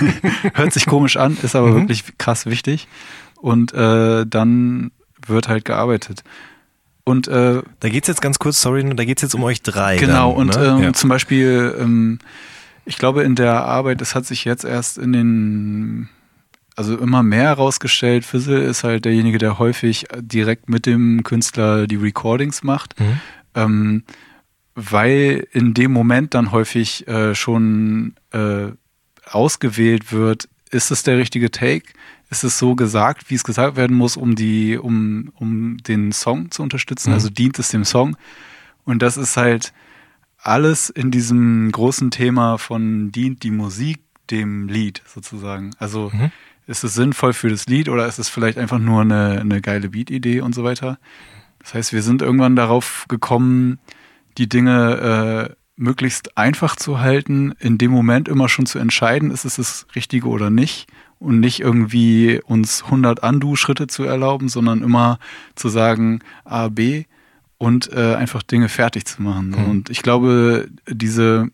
[LAUGHS] Hört sich komisch an, ist aber mhm. wirklich krass wichtig. Und äh, dann wird halt gearbeitet. Und äh, da geht's jetzt ganz kurz, sorry, da geht's jetzt um euch drei. Genau, dann, und ne? ähm, ja. zum Beispiel, ähm, ich glaube, in der Arbeit, das hat sich jetzt erst in den, also immer mehr herausgestellt, Fizzle ist halt derjenige, der häufig direkt mit dem Künstler die Recordings macht. Mhm. Ähm, weil in dem Moment dann häufig äh, schon äh, ausgewählt wird, ist es der richtige Take? Ist es so gesagt, wie es gesagt werden muss, um die, um, um den Song zu unterstützen? Mhm. Also dient es dem Song? Und das ist halt alles in diesem großen Thema von dient die Musik dem Lied sozusagen. Also mhm. Ist es sinnvoll für das Lied oder ist es vielleicht einfach nur eine, eine geile Beat-Idee und so weiter? Das heißt, wir sind irgendwann darauf gekommen, die Dinge äh, möglichst einfach zu halten, in dem Moment immer schon zu entscheiden, ist es das Richtige oder nicht und nicht irgendwie uns 100 Undo-Schritte zu erlauben, sondern immer zu sagen A, B und äh, einfach Dinge fertig zu machen. Mhm. Und ich glaube, diese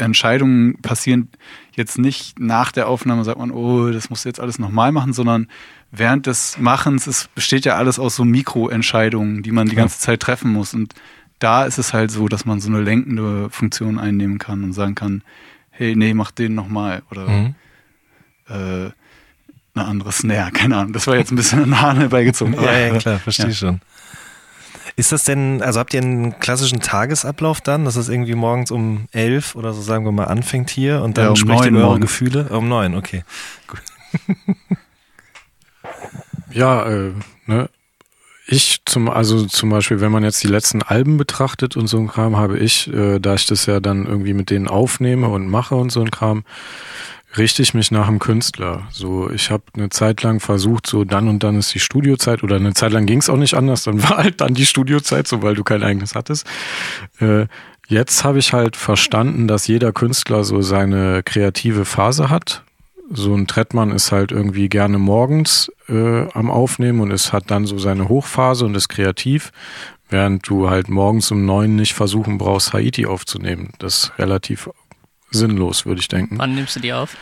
Entscheidungen passieren jetzt nicht nach der Aufnahme, sagt man, oh, das musst du jetzt alles nochmal machen, sondern während des Machens, es besteht ja alles aus so Mikroentscheidungen, die man die ganze Zeit treffen muss. Und da ist es halt so, dass man so eine lenkende Funktion einnehmen kann und sagen kann, hey, nee, mach den nochmal oder mhm. äh, eine andere Snare, [LAUGHS] keine Ahnung. Das war jetzt ein bisschen eine Hahn herbeigezogen. ja, ja, klar, verstehe [LAUGHS] ja. schon. Ist das denn, also habt ihr einen klassischen Tagesablauf dann, dass es irgendwie morgens um elf oder so sagen wir mal anfängt hier und dann ja, um sprecht ihr über eure Gefühle? Um neun, okay. Gut. [LAUGHS] ja, äh, ne, ich zum, also zum Beispiel, wenn man jetzt die letzten Alben betrachtet und so ein Kram, habe ich, äh, da ich das ja dann irgendwie mit denen aufnehme und mache und so ein Kram, richte ich mich nach dem Künstler. So, ich habe eine Zeit lang versucht, so dann und dann ist die Studiozeit oder eine Zeit lang ging es auch nicht anders, dann [LAUGHS] war halt dann die Studiozeit, so weil du kein eigenes hattest. Äh, jetzt habe ich halt verstanden, dass jeder Künstler so seine kreative Phase hat so ein Trettmann ist halt irgendwie gerne morgens äh, am Aufnehmen und es hat dann so seine Hochphase und ist kreativ, während du halt morgens um neun nicht versuchen brauchst, Haiti aufzunehmen. Das ist relativ sinnlos, würde ich denken. Wann nimmst du die auf?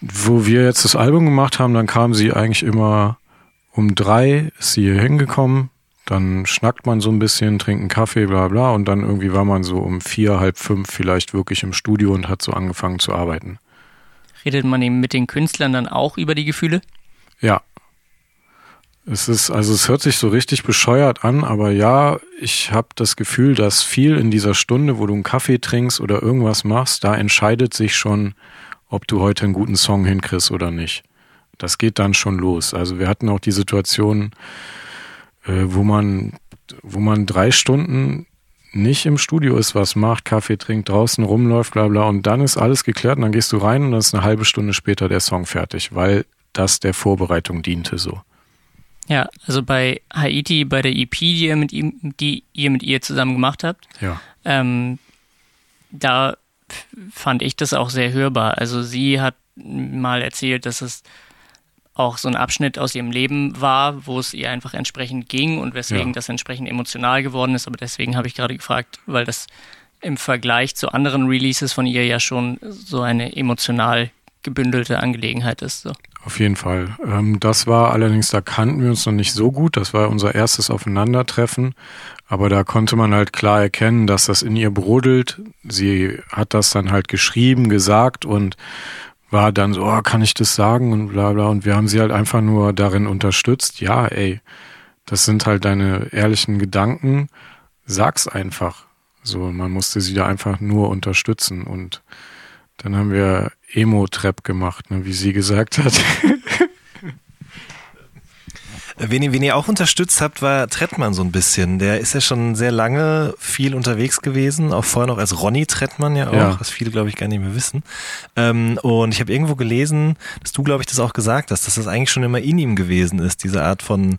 Wo wir jetzt das Album gemacht haben, dann kam sie eigentlich immer um drei, ist sie hier hingekommen, dann schnackt man so ein bisschen, trinkt einen Kaffee, bla bla, und dann irgendwie war man so um vier, halb fünf vielleicht wirklich im Studio und hat so angefangen zu arbeiten. Redet man eben mit den Künstlern dann auch über die Gefühle? Ja. Es ist, also es hört sich so richtig bescheuert an, aber ja, ich habe das Gefühl, dass viel in dieser Stunde, wo du einen Kaffee trinkst oder irgendwas machst, da entscheidet sich schon, ob du heute einen guten Song hinkriegst oder nicht. Das geht dann schon los. Also wir hatten auch die Situation, äh, wo man, wo man drei Stunden nicht im Studio ist, was macht, Kaffee trinkt, draußen rumläuft, bla bla, und dann ist alles geklärt und dann gehst du rein und dann ist eine halbe Stunde später der Song fertig, weil das der Vorbereitung diente so. Ja, also bei Haiti, bei der EP, die ihr mit ihm, die ihr mit ihr zusammen gemacht habt, ja. ähm, da fand ich das auch sehr hörbar. Also sie hat mal erzählt, dass es auch so ein Abschnitt aus ihrem Leben war, wo es ihr einfach entsprechend ging und weswegen ja. das entsprechend emotional geworden ist. Aber deswegen habe ich gerade gefragt, weil das im Vergleich zu anderen Releases von ihr ja schon so eine emotional gebündelte Angelegenheit ist. So. Auf jeden Fall. Ähm, das war allerdings, da kannten wir uns noch nicht so gut. Das war unser erstes Aufeinandertreffen. Aber da konnte man halt klar erkennen, dass das in ihr brodelt. Sie hat das dann halt geschrieben, gesagt und war dann so, oh, kann ich das sagen und bla bla. Und wir haben sie halt einfach nur darin unterstützt, ja, ey, das sind halt deine ehrlichen Gedanken, sag's einfach. So, man musste sie da einfach nur unterstützen. Und dann haben wir Emo-Trap gemacht, ne, wie sie gesagt hat. Wen ihr, wen ihr auch unterstützt habt, war Trettmann so ein bisschen. Der ist ja schon sehr lange viel unterwegs gewesen, auch vorher noch als Ronny Trettmann ja auch, ja. was viele, glaube ich, gar nicht mehr wissen. Ähm, und ich habe irgendwo gelesen, dass du, glaube ich, das auch gesagt hast, dass das eigentlich schon immer in ihm gewesen ist, diese Art von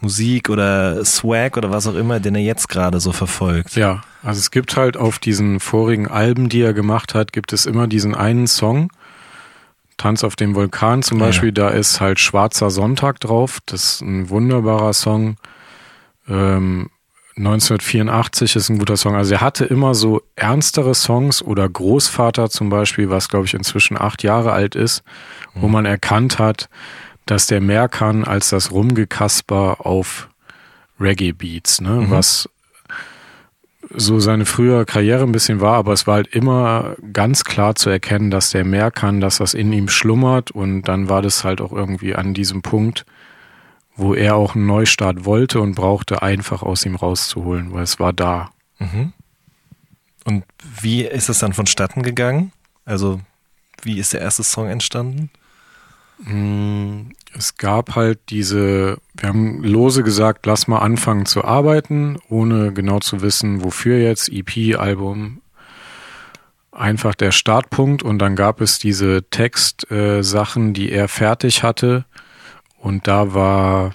Musik oder Swag oder was auch immer, den er jetzt gerade so verfolgt. Ja, also es gibt halt auf diesen vorigen Alben, die er gemacht hat, gibt es immer diesen einen Song, Tanz auf dem Vulkan zum Beispiel, ja. da ist halt Schwarzer Sonntag drauf. Das ist ein wunderbarer Song. Ähm, 1984 ist ein guter Song. Also er hatte immer so ernstere Songs oder Großvater zum Beispiel, was glaube ich inzwischen acht Jahre alt ist, mhm. wo man erkannt hat, dass der mehr kann als das Rumgekasper auf Reggae-Beats, ne? Mhm. was so seine frühere Karriere ein bisschen war, aber es war halt immer ganz klar zu erkennen, dass der mehr kann, dass das in ihm schlummert und dann war das halt auch irgendwie an diesem Punkt, wo er auch einen Neustart wollte und brauchte, einfach aus ihm rauszuholen, weil es war da. Mhm. Und wie ist es dann vonstatten gegangen? Also, wie ist der erste Song entstanden? Es gab halt diese, wir haben lose gesagt, lass mal anfangen zu arbeiten, ohne genau zu wissen, wofür jetzt, EP, Album, einfach der Startpunkt. Und dann gab es diese Textsachen, äh, die er fertig hatte. Und da war,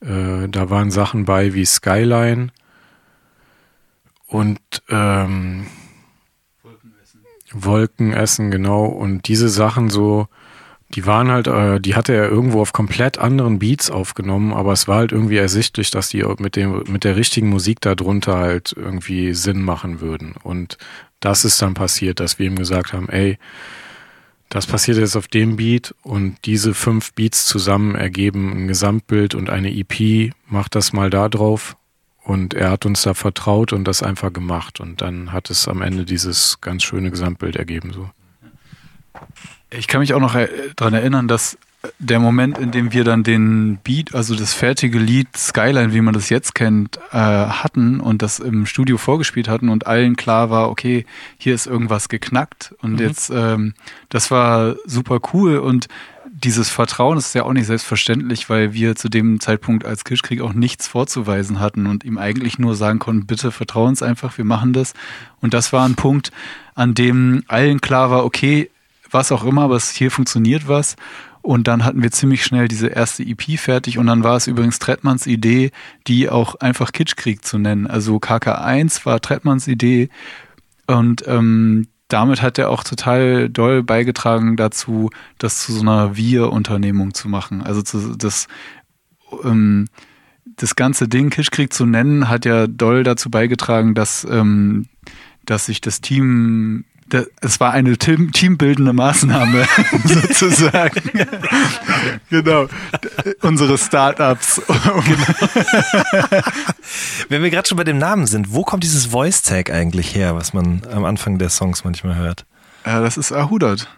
äh, da waren Sachen bei wie Skyline. Und ähm, Wolkenessen. Wolkenessen, genau. Und diese Sachen so die waren halt, äh, die hatte er irgendwo auf komplett anderen Beats aufgenommen, aber es war halt irgendwie ersichtlich, dass die mit dem, mit der richtigen Musik darunter halt irgendwie Sinn machen würden. Und das ist dann passiert, dass wir ihm gesagt haben, ey, das passiert jetzt auf dem Beat und diese fünf Beats zusammen ergeben ein Gesamtbild und eine EP, mach das mal da drauf. Und er hat uns da vertraut und das einfach gemacht. Und dann hat es am Ende dieses ganz schöne Gesamtbild ergeben, so. Ich kann mich auch noch daran erinnern, dass der Moment, in dem wir dann den Beat, also das fertige Lied Skyline, wie man das jetzt kennt, äh, hatten und das im Studio vorgespielt hatten und allen klar war, okay, hier ist irgendwas geknackt und mhm. jetzt, ähm, das war super cool und dieses Vertrauen ist ja auch nicht selbstverständlich, weil wir zu dem Zeitpunkt als Kirschkrieg auch nichts vorzuweisen hatten und ihm eigentlich nur sagen konnten, bitte vertrau uns einfach, wir machen das. Und das war ein Punkt, an dem allen klar war, okay, was auch immer, aber hier funktioniert was. Und dann hatten wir ziemlich schnell diese erste EP fertig und dann war es übrigens Trettmanns Idee, die auch einfach Kitschkrieg zu nennen. Also KK1 war Trettmanns Idee und ähm, damit hat er auch total doll beigetragen dazu, das zu so einer Wir-Unternehmung zu machen. Also zu, das, ähm, das ganze Ding Kitschkrieg zu nennen, hat ja doll dazu beigetragen, dass, ähm, dass sich das Team es war eine team, teambildende Maßnahme [LAUGHS] sozusagen. genau. Unsere Startups. genau. Wenn wir gerade schon bei dem Namen sind, wo kommt dieses Voice Tag eigentlich her, was man am Anfang der Songs manchmal hört? Ja, das ist Ahudert.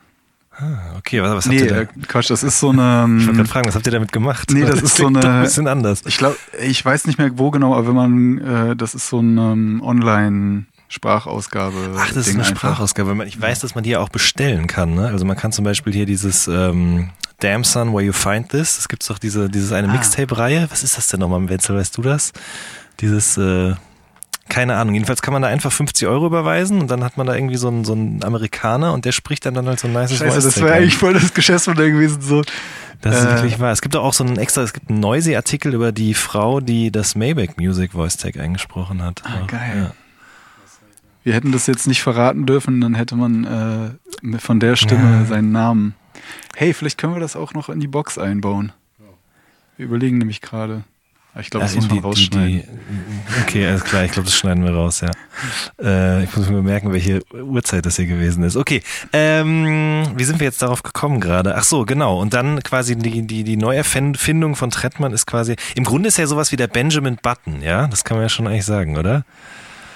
Ah, okay, was, was nee, habt ihr da? Äh, Quatsch, das ist so eine. Ich wollte gerade fragen, was habt ihr damit gemacht? Nee, das, das ist so eine. Ein bisschen anders. Ich glaube, ich weiß nicht mehr wo genau, aber wenn man, äh, das ist so ein um, Online- Sprachausgabe. Ach, das Ding ist eine. Sprachausgabe. Ich weiß, dass man die ja auch bestellen kann. Ne? Also man kann zum Beispiel hier dieses ähm, Damn Son, Where You Find This. Es gibt doch diese, dieses eine ah. Mixtape-Reihe. Was ist das denn nochmal, Wenzel? Weißt du das? Dieses, äh, keine Ahnung. Jedenfalls kann man da einfach 50 Euro überweisen und dann hat man da irgendwie so einen, so einen Amerikaner und der spricht dann, dann halt so ein nice Scheiße, Voice das wäre eigentlich voll das Geschäftsmodell gewesen. So. Das ist äh, wirklich wahr. Es gibt auch so einen extra, es gibt einen Noisy-Artikel über die Frau, die das Maybach Music Voice Tag eingesprochen hat. Ah, geil. Ja. Wir hätten das jetzt nicht verraten dürfen, dann hätte man äh, von der Stimme ja. seinen Namen. Hey, vielleicht können wir das auch noch in die Box einbauen. Wir überlegen nämlich gerade. Ich glaube, das muss man die, rausschneiden. Die, die, okay, alles klar. Ich glaube, das schneiden wir raus, ja. Äh, ich muss mir merken, welche Uhrzeit das hier gewesen ist. Okay, ähm, wie sind wir jetzt darauf gekommen gerade? Ach so, genau. Und dann quasi die, die, die Neuerfindung von Trettmann ist quasi, im Grunde ist ja sowas wie der Benjamin Button, ja? Das kann man ja schon eigentlich sagen, oder?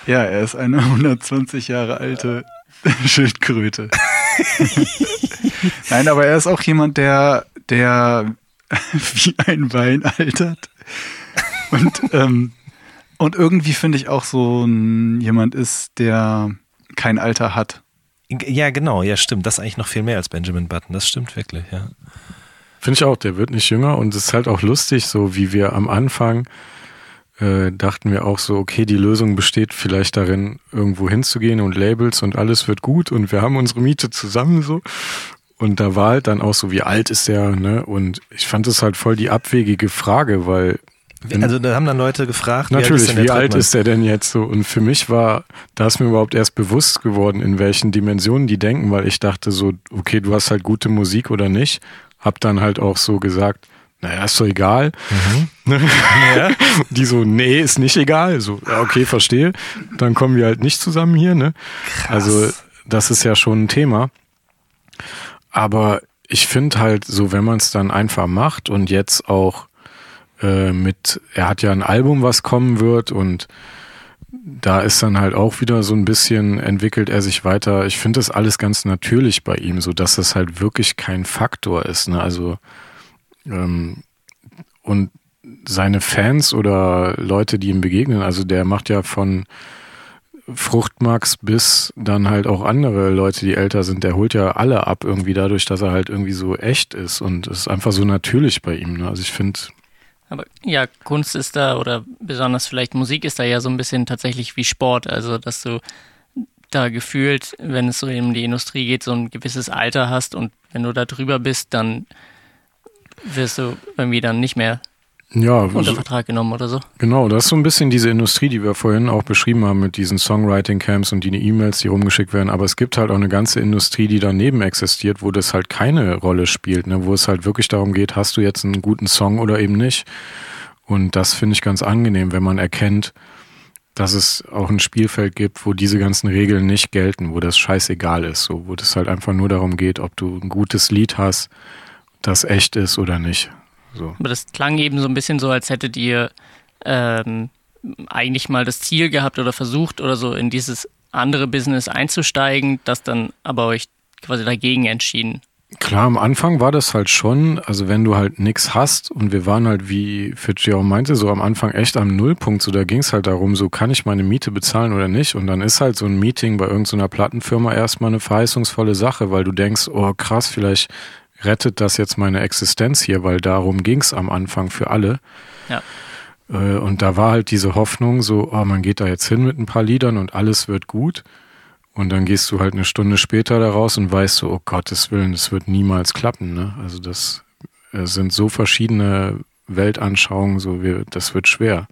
Ja, er ist eine [LAUGHS] 120 Jahre alte [LAUGHS] Schildkröte. [LAUGHS] Nein, aber er ist auch jemand, der, der wie ein Wein altert. Und, ähm, und irgendwie finde ich auch so ein, jemand ist, der kein Alter hat. Ja, genau, ja, stimmt. Das ist eigentlich noch viel mehr als Benjamin Button. Das stimmt wirklich, ja. Finde ich auch, der wird nicht jünger und es ist halt auch lustig, so wie wir am Anfang äh, dachten wir auch so, okay, die Lösung besteht vielleicht darin, irgendwo hinzugehen und Labels und alles wird gut und wir haben unsere Miete zusammen so. Und da war halt dann auch so, wie alt ist der, ne? Und ich fand es halt voll die abwegige Frage, weil also da haben dann Leute gefragt, natürlich, wie alt, wie alt ist der denn jetzt so? Und für mich war, da ist mir überhaupt erst bewusst geworden, in welchen Dimensionen die denken, weil ich dachte so, okay, du hast halt gute Musik oder nicht. Hab dann halt auch so gesagt, naja, ist doch egal. Mhm. [LAUGHS] ja. Die so, nee, ist nicht egal. So, okay, verstehe. Dann kommen wir halt nicht zusammen hier, ne? Krass. Also, das ist ja schon ein Thema. Aber ich finde halt so, wenn man es dann einfach macht und jetzt auch äh, mit, er hat ja ein Album, was kommen wird und da ist dann halt auch wieder so ein bisschen entwickelt er sich weiter. Ich finde das alles ganz natürlich bei ihm, so dass das halt wirklich kein Faktor ist. Ne? Also ähm, und seine Fans oder Leute, die ihm begegnen, also der macht ja von Fruchtmax bis dann halt auch andere Leute, die älter sind, der holt ja alle ab irgendwie dadurch, dass er halt irgendwie so echt ist und es ist einfach so natürlich bei ihm. Ne? Also ich finde. Aber ja, Kunst ist da oder besonders vielleicht Musik ist da ja so ein bisschen tatsächlich wie Sport. Also, dass du da gefühlt, wenn es so in die Industrie geht, so ein gewisses Alter hast und wenn du da drüber bist, dann wirst du irgendwie dann nicht mehr ja, unter Vertrag genommen oder so. Genau, das ist so ein bisschen diese Industrie, die wir vorhin auch beschrieben haben mit diesen Songwriting-Camps und die E-Mails, die rumgeschickt werden. Aber es gibt halt auch eine ganze Industrie, die daneben existiert, wo das halt keine Rolle spielt, ne? wo es halt wirklich darum geht, hast du jetzt einen guten Song oder eben nicht. Und das finde ich ganz angenehm, wenn man erkennt, dass es auch ein Spielfeld gibt, wo diese ganzen Regeln nicht gelten, wo das scheißegal ist, so, wo das halt einfach nur darum geht, ob du ein gutes Lied hast, das echt ist oder nicht. So. Aber das klang eben so ein bisschen so, als hättet ihr ähm, eigentlich mal das Ziel gehabt oder versucht oder so in dieses andere Business einzusteigen, das dann aber euch quasi dagegen entschieden. Klar, am Anfang war das halt schon, also wenn du halt nichts hast und wir waren halt, wie Fitzgerald auch meinte, so am Anfang echt am Nullpunkt, so da ging es halt darum, so kann ich meine Miete bezahlen oder nicht und dann ist halt so ein Meeting bei irgendeiner Plattenfirma erstmal eine verheißungsvolle Sache, weil du denkst, oh krass, vielleicht rettet das jetzt meine Existenz hier, weil darum ging es am Anfang für alle. Ja. Äh, und da war halt diese Hoffnung, so, oh, man geht da jetzt hin mit ein paar Liedern und alles wird gut. Und dann gehst du halt eine Stunde später da raus und weißt so, oh Gottes Willen, das wird niemals klappen. Ne? Also das äh, sind so verschiedene Weltanschauungen, so wie, das wird schwer.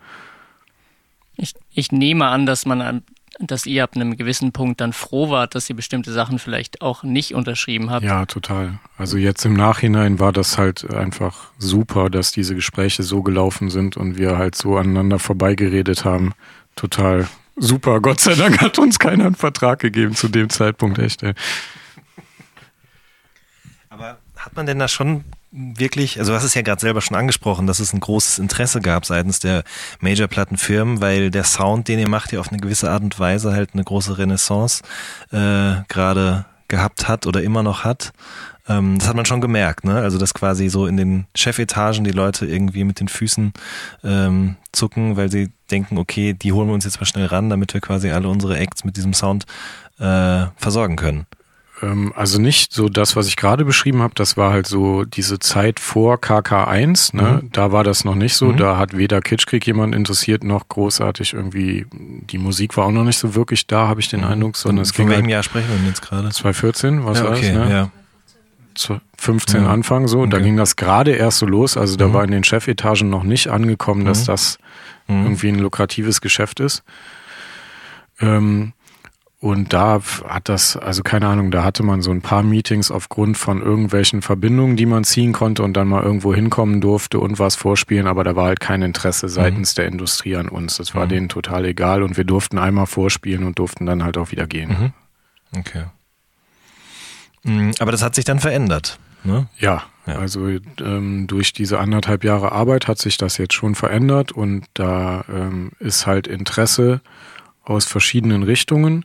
Ich, ich nehme an, dass man dass ihr ab einem gewissen Punkt dann froh wart, dass ihr bestimmte Sachen vielleicht auch nicht unterschrieben habt. Ja, total. Also jetzt im Nachhinein war das halt einfach super, dass diese Gespräche so gelaufen sind und wir halt so aneinander vorbeigeredet haben. Total super. Gott sei Dank hat uns keiner einen Vertrag gegeben zu dem Zeitpunkt, echt. Ey. Aber hat man denn da schon wirklich, also du hast es ja gerade selber schon angesprochen, dass es ein großes Interesse gab seitens der Major-Plattenfirmen, weil der Sound, den ihr macht, ja auf eine gewisse Art und Weise halt eine große Renaissance äh, gerade gehabt hat oder immer noch hat. Ähm, das hat man schon gemerkt, ne? Also dass quasi so in den Chefetagen die Leute irgendwie mit den Füßen ähm, zucken, weil sie denken, okay, die holen wir uns jetzt mal schnell ran, damit wir quasi alle unsere Acts mit diesem Sound äh, versorgen können. Ähm, also nicht so das, was ich gerade beschrieben habe, das war halt so diese Zeit vor KK1, ne? Mhm. Da war das noch nicht so. Mhm. Da hat weder Kitschkrieg jemand interessiert, noch großartig irgendwie, die Musik war auch noch nicht so wirklich da, habe ich den mhm. Eindruck, sondern es ging. Von welchem halt Jahr sprechen wir denn jetzt gerade? 2014, was ja, okay, das, ne? Ja. 15 ja. Anfang so. Okay. Da ging das gerade erst so los. Also da mhm. war in den Chefetagen noch nicht angekommen, dass mhm. das mhm. irgendwie ein lukratives Geschäft ist. Ähm, und da hat das, also keine Ahnung, da hatte man so ein paar Meetings aufgrund von irgendwelchen Verbindungen, die man ziehen konnte und dann mal irgendwo hinkommen durfte und was vorspielen, aber da war halt kein Interesse seitens mhm. der Industrie an uns. Das war mhm. denen total egal und wir durften einmal vorspielen und durften dann halt auch wieder gehen. Mhm. Okay. Mhm, aber das hat sich dann verändert. Ne? Ja, ja, also ähm, durch diese anderthalb Jahre Arbeit hat sich das jetzt schon verändert und da ähm, ist halt Interesse aus verschiedenen Richtungen.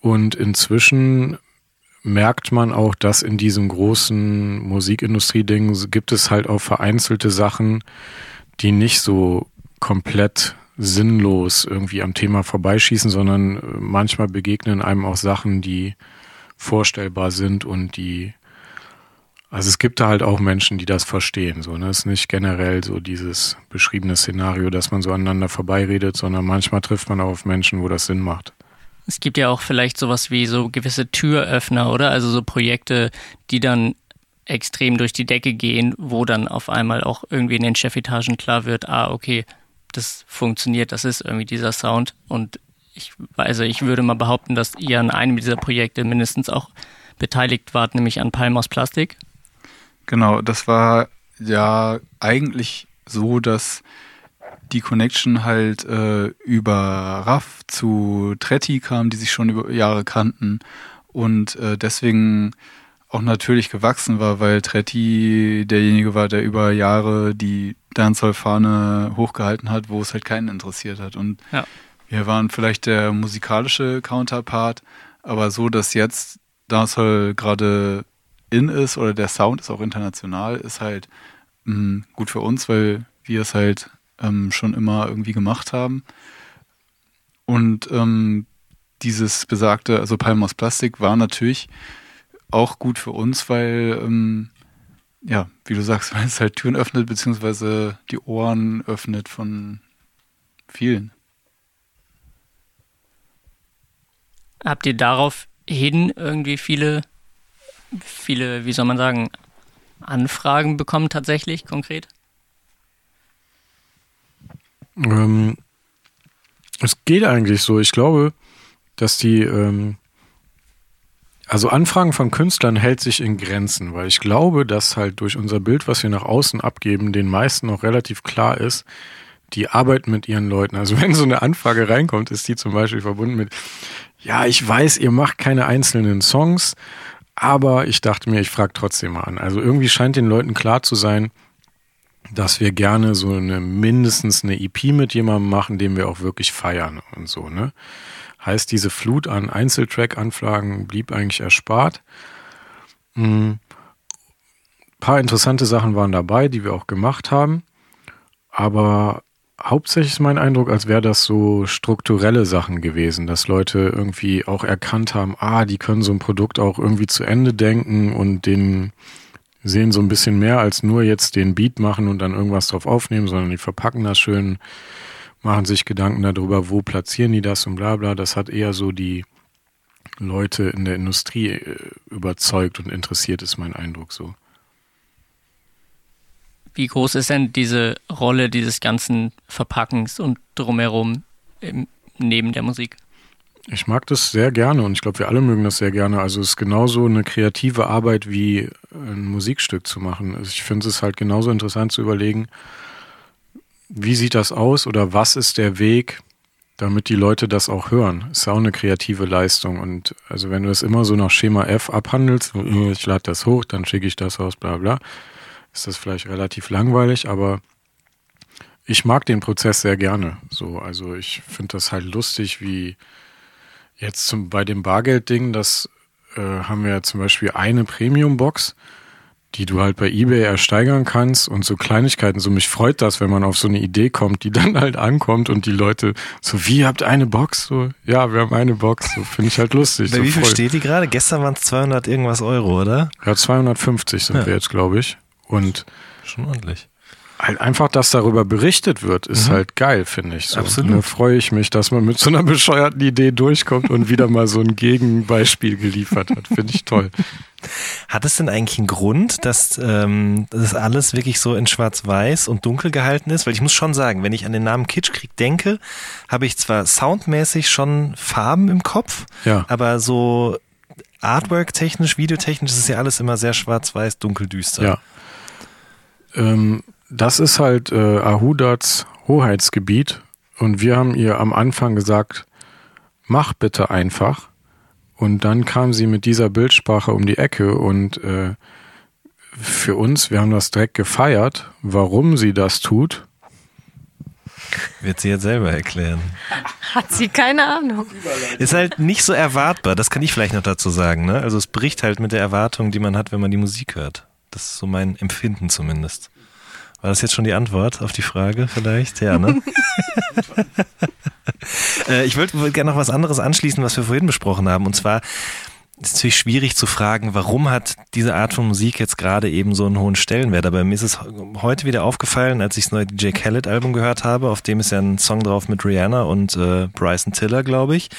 Und inzwischen merkt man auch, dass in diesem großen Musikindustrie-Ding gibt es halt auch vereinzelte Sachen, die nicht so komplett sinnlos irgendwie am Thema vorbeischießen, sondern äh, manchmal begegnen einem auch Sachen, die vorstellbar sind und die also es gibt da halt auch Menschen, die das verstehen. So, ne? Es ist nicht generell so dieses beschriebene Szenario, dass man so aneinander vorbeiredet, sondern manchmal trifft man auch auf Menschen, wo das Sinn macht. Es gibt ja auch vielleicht sowas wie so gewisse Türöffner, oder? Also so Projekte, die dann extrem durch die Decke gehen, wo dann auf einmal auch irgendwie in den Chefetagen klar wird, ah, okay, das funktioniert, das ist irgendwie dieser Sound. Und ich, also ich würde mal behaupten, dass ihr an einem dieser Projekte mindestens auch beteiligt wart, nämlich an Palm aus Plastik. Genau, das war ja eigentlich so, dass die Connection halt äh, über Raff zu Tretti kam, die sich schon über Jahre kannten und äh, deswegen auch natürlich gewachsen war, weil Tretti derjenige war, der über Jahre die Dancehall-Fahne hochgehalten hat, wo es halt keinen interessiert hat. Und Ja. wir waren vielleicht der musikalische Counterpart, aber so, dass jetzt Dancehall gerade in ist oder der Sound ist auch international, ist halt mh, gut für uns, weil wir es halt ähm, schon immer irgendwie gemacht haben. Und ähm, dieses besagte, also Palm aus Plastik, war natürlich auch gut für uns, weil, ähm, ja, wie du sagst, [LAUGHS] weil es halt Türen öffnet, beziehungsweise die Ohren öffnet von vielen. Habt ihr daraufhin irgendwie viele, viele, wie soll man sagen, Anfragen bekommen tatsächlich konkret? Ähm, es geht eigentlich so. Ich glaube, dass die, ähm, also Anfragen von Künstlern hält sich in Grenzen, weil ich glaube, dass halt durch unser Bild, was wir nach außen abgeben, den meisten noch relativ klar ist, die arbeiten mit ihren Leuten. Also [LAUGHS] wenn so eine Anfrage reinkommt, ist die zum Beispiel verbunden mit, ja, ich weiß, ihr macht keine einzelnen Songs, aber ich dachte mir, ich frage trotzdem mal an. Also irgendwie scheint den Leuten klar zu sein, dass wir gerne so eine mindestens eine EP mit jemandem machen, den wir auch wirklich feiern und so, ne? Heißt, diese Flut an Einzeltrack-Anfragen blieb eigentlich erspart. Ein paar interessante Sachen waren dabei, die wir auch gemacht haben. Aber hauptsächlich ist mein Eindruck, als wäre das so strukturelle Sachen gewesen, dass Leute irgendwie auch erkannt haben, ah, die können so ein Produkt auch irgendwie zu Ende denken und den sehen so ein bisschen mehr als nur jetzt den Beat machen und dann irgendwas drauf aufnehmen, sondern die verpacken das schön, machen sich Gedanken darüber, wo platzieren die das und bla bla. Das hat eher so die Leute in der Industrie äh, überzeugt und interessiert, ist mein Eindruck so. Wie groß ist denn diese Rolle dieses ganzen Verpackens und drumherum im, neben der Musik? Ich mag das sehr gerne und ich glaube, wir alle mögen das sehr gerne. Also es ist genauso eine kreative Arbeit wie ein Musikstück zu machen. Also ich finde es halt genauso interessant zu überlegen, wie sieht das aus oder was ist der Weg, damit die Leute das auch hören. Ist ja auch eine kreative Leistung. Und also wenn du es immer so nach Schema F abhandelst, ich lade das hoch, dann schicke ich das aus, bla bla, ist das vielleicht relativ langweilig, aber ich mag den Prozess sehr gerne. So, also ich finde das halt lustig, wie Jetzt zum, bei dem Bargeld-Ding, das äh, haben wir ja zum Beispiel eine Premium-Box, die du halt bei eBay ersteigern kannst und so Kleinigkeiten. So mich freut das, wenn man auf so eine Idee kommt, die [LAUGHS] dann halt ankommt und die Leute so, wie, ihr habt eine Box? So, ja, wir haben eine Box. So finde ich halt lustig. Bei so wie viel voll. steht die gerade? Gestern waren es 200 irgendwas Euro, oder? Ja, 250 sind Ja. wir jetzt, glaube ich. Und Schon ordentlich. halt einfach, dass darüber berichtet wird, ist halt geil, finde ich. So. Absolut. Da freue ich mich, dass man mit so einer bescheuerten Idee durchkommt und wieder mal so ein Gegenbeispiel geliefert hat. Finde ich toll. Hat es denn eigentlich einen Grund, dass ähm, das alles wirklich so in schwarz-weiß und dunkel gehalten ist? Weil ich muss schon sagen, wenn ich an den Namen Kitschkrieg denke, habe ich zwar soundmäßig schon Farben im Kopf, Ja. aber so Artwork-technisch, videotechnisch ist es ja alles immer sehr schwarz-weiß, dunkel-düster. Ja. Ähm, das ist halt äh, Ahudats Hoheitsgebiet und wir haben ihr am Anfang gesagt, mach bitte einfach. Und dann kam sie mit dieser Bildsprache um die Ecke und äh, für uns, wir haben das direkt gefeiert, warum sie das tut. Wird sie jetzt selber erklären. Hat sie keine Ahnung. Ist halt nicht so erwartbar, das kann ich vielleicht noch dazu sagen. Ne? Also es bricht halt mit der Erwartung, die man hat, wenn man die Musik hört. Das ist so mein Empfinden zumindest. War das jetzt schon die Antwort auf die Frage vielleicht? Ja, ne? [LAUGHS] äh, ich wollte gerne noch was anderes anschließen, was wir vorhin besprochen haben. Und zwar ist es natürlich schwierig zu fragen, warum hat diese Art von Musik jetzt gerade eben so einen hohen Stellenwert. Aber mir ist es heute wieder aufgefallen, als ich das neue DJ Khaled Album gehört habe, auf dem ist ja ein Song drauf mit Rihanna und äh, Bryson Tiller, glaube ich,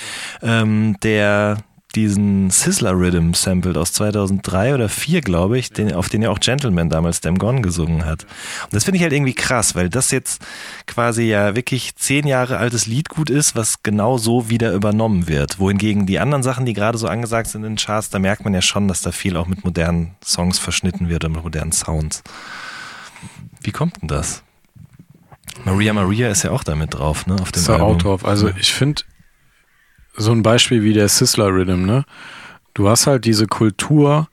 ähm, der diesen Sizzler Rhythm sampled aus 2003 oder 4, glaube ich, den, auf den ja auch Gentleman damals Damn Gone gesungen hat. Und das finde ich halt irgendwie krass, weil das jetzt quasi ja wirklich zehn Jahre altes Liedgut ist, was genau so wieder übernommen wird. Wohingegen die anderen Sachen, die gerade so angesagt sind in den Charts, da merkt man ja schon, dass da viel auch mit modernen Songs verschnitten wird und mit modernen Sounds. Wie kommt denn das? Maria Maria ist ja auch damit drauf, ne? Auf dem Ist Album. auch drauf. Also ich finde, so ein Beispiel wie der Sizzler Rhythm, ne? Du hast halt diese Kultur,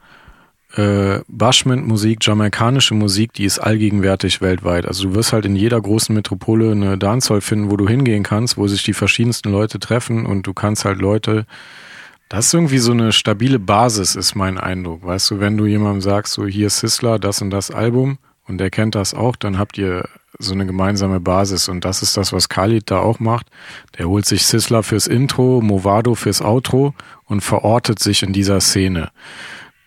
äh, Bashment-Musik, jamaikanische Musik, die ist allgegenwärtig weltweit. Also du wirst halt in jeder großen Metropole eine Dancehall finden, wo du hingehen kannst, wo sich die verschiedensten Leute treffen und du kannst halt Leute, das ist irgendwie so eine stabile Basis, ist mein Eindruck. Weißt du, wenn du jemandem sagst, so hier Sizzler, das und das Album und der kennt das auch, dann habt ihr so eine gemeinsame Basis und das ist das, was Khalid da auch macht. Der holt sich Sizzler fürs Intro, Movado fürs Outro und verortet sich in dieser Szene.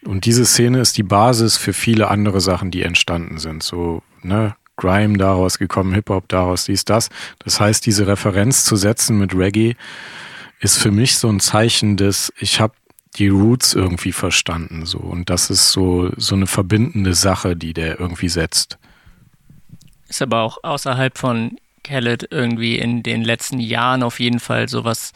Und diese Szene ist die Basis für viele andere Sachen, die entstanden sind. So, ne, Grime daraus gekommen, Hip-Hop daraus, dies, das. Das heißt, diese Referenz zu setzen mit Reggae ist für mich so ein Zeichen des, ich habe die Roots irgendwie verstanden. So. Und das ist so, so eine verbindende Sache, die der irgendwie setzt. Ist aber auch außerhalb von Khaled irgendwie in den letzten Jahren auf jeden Fall sowas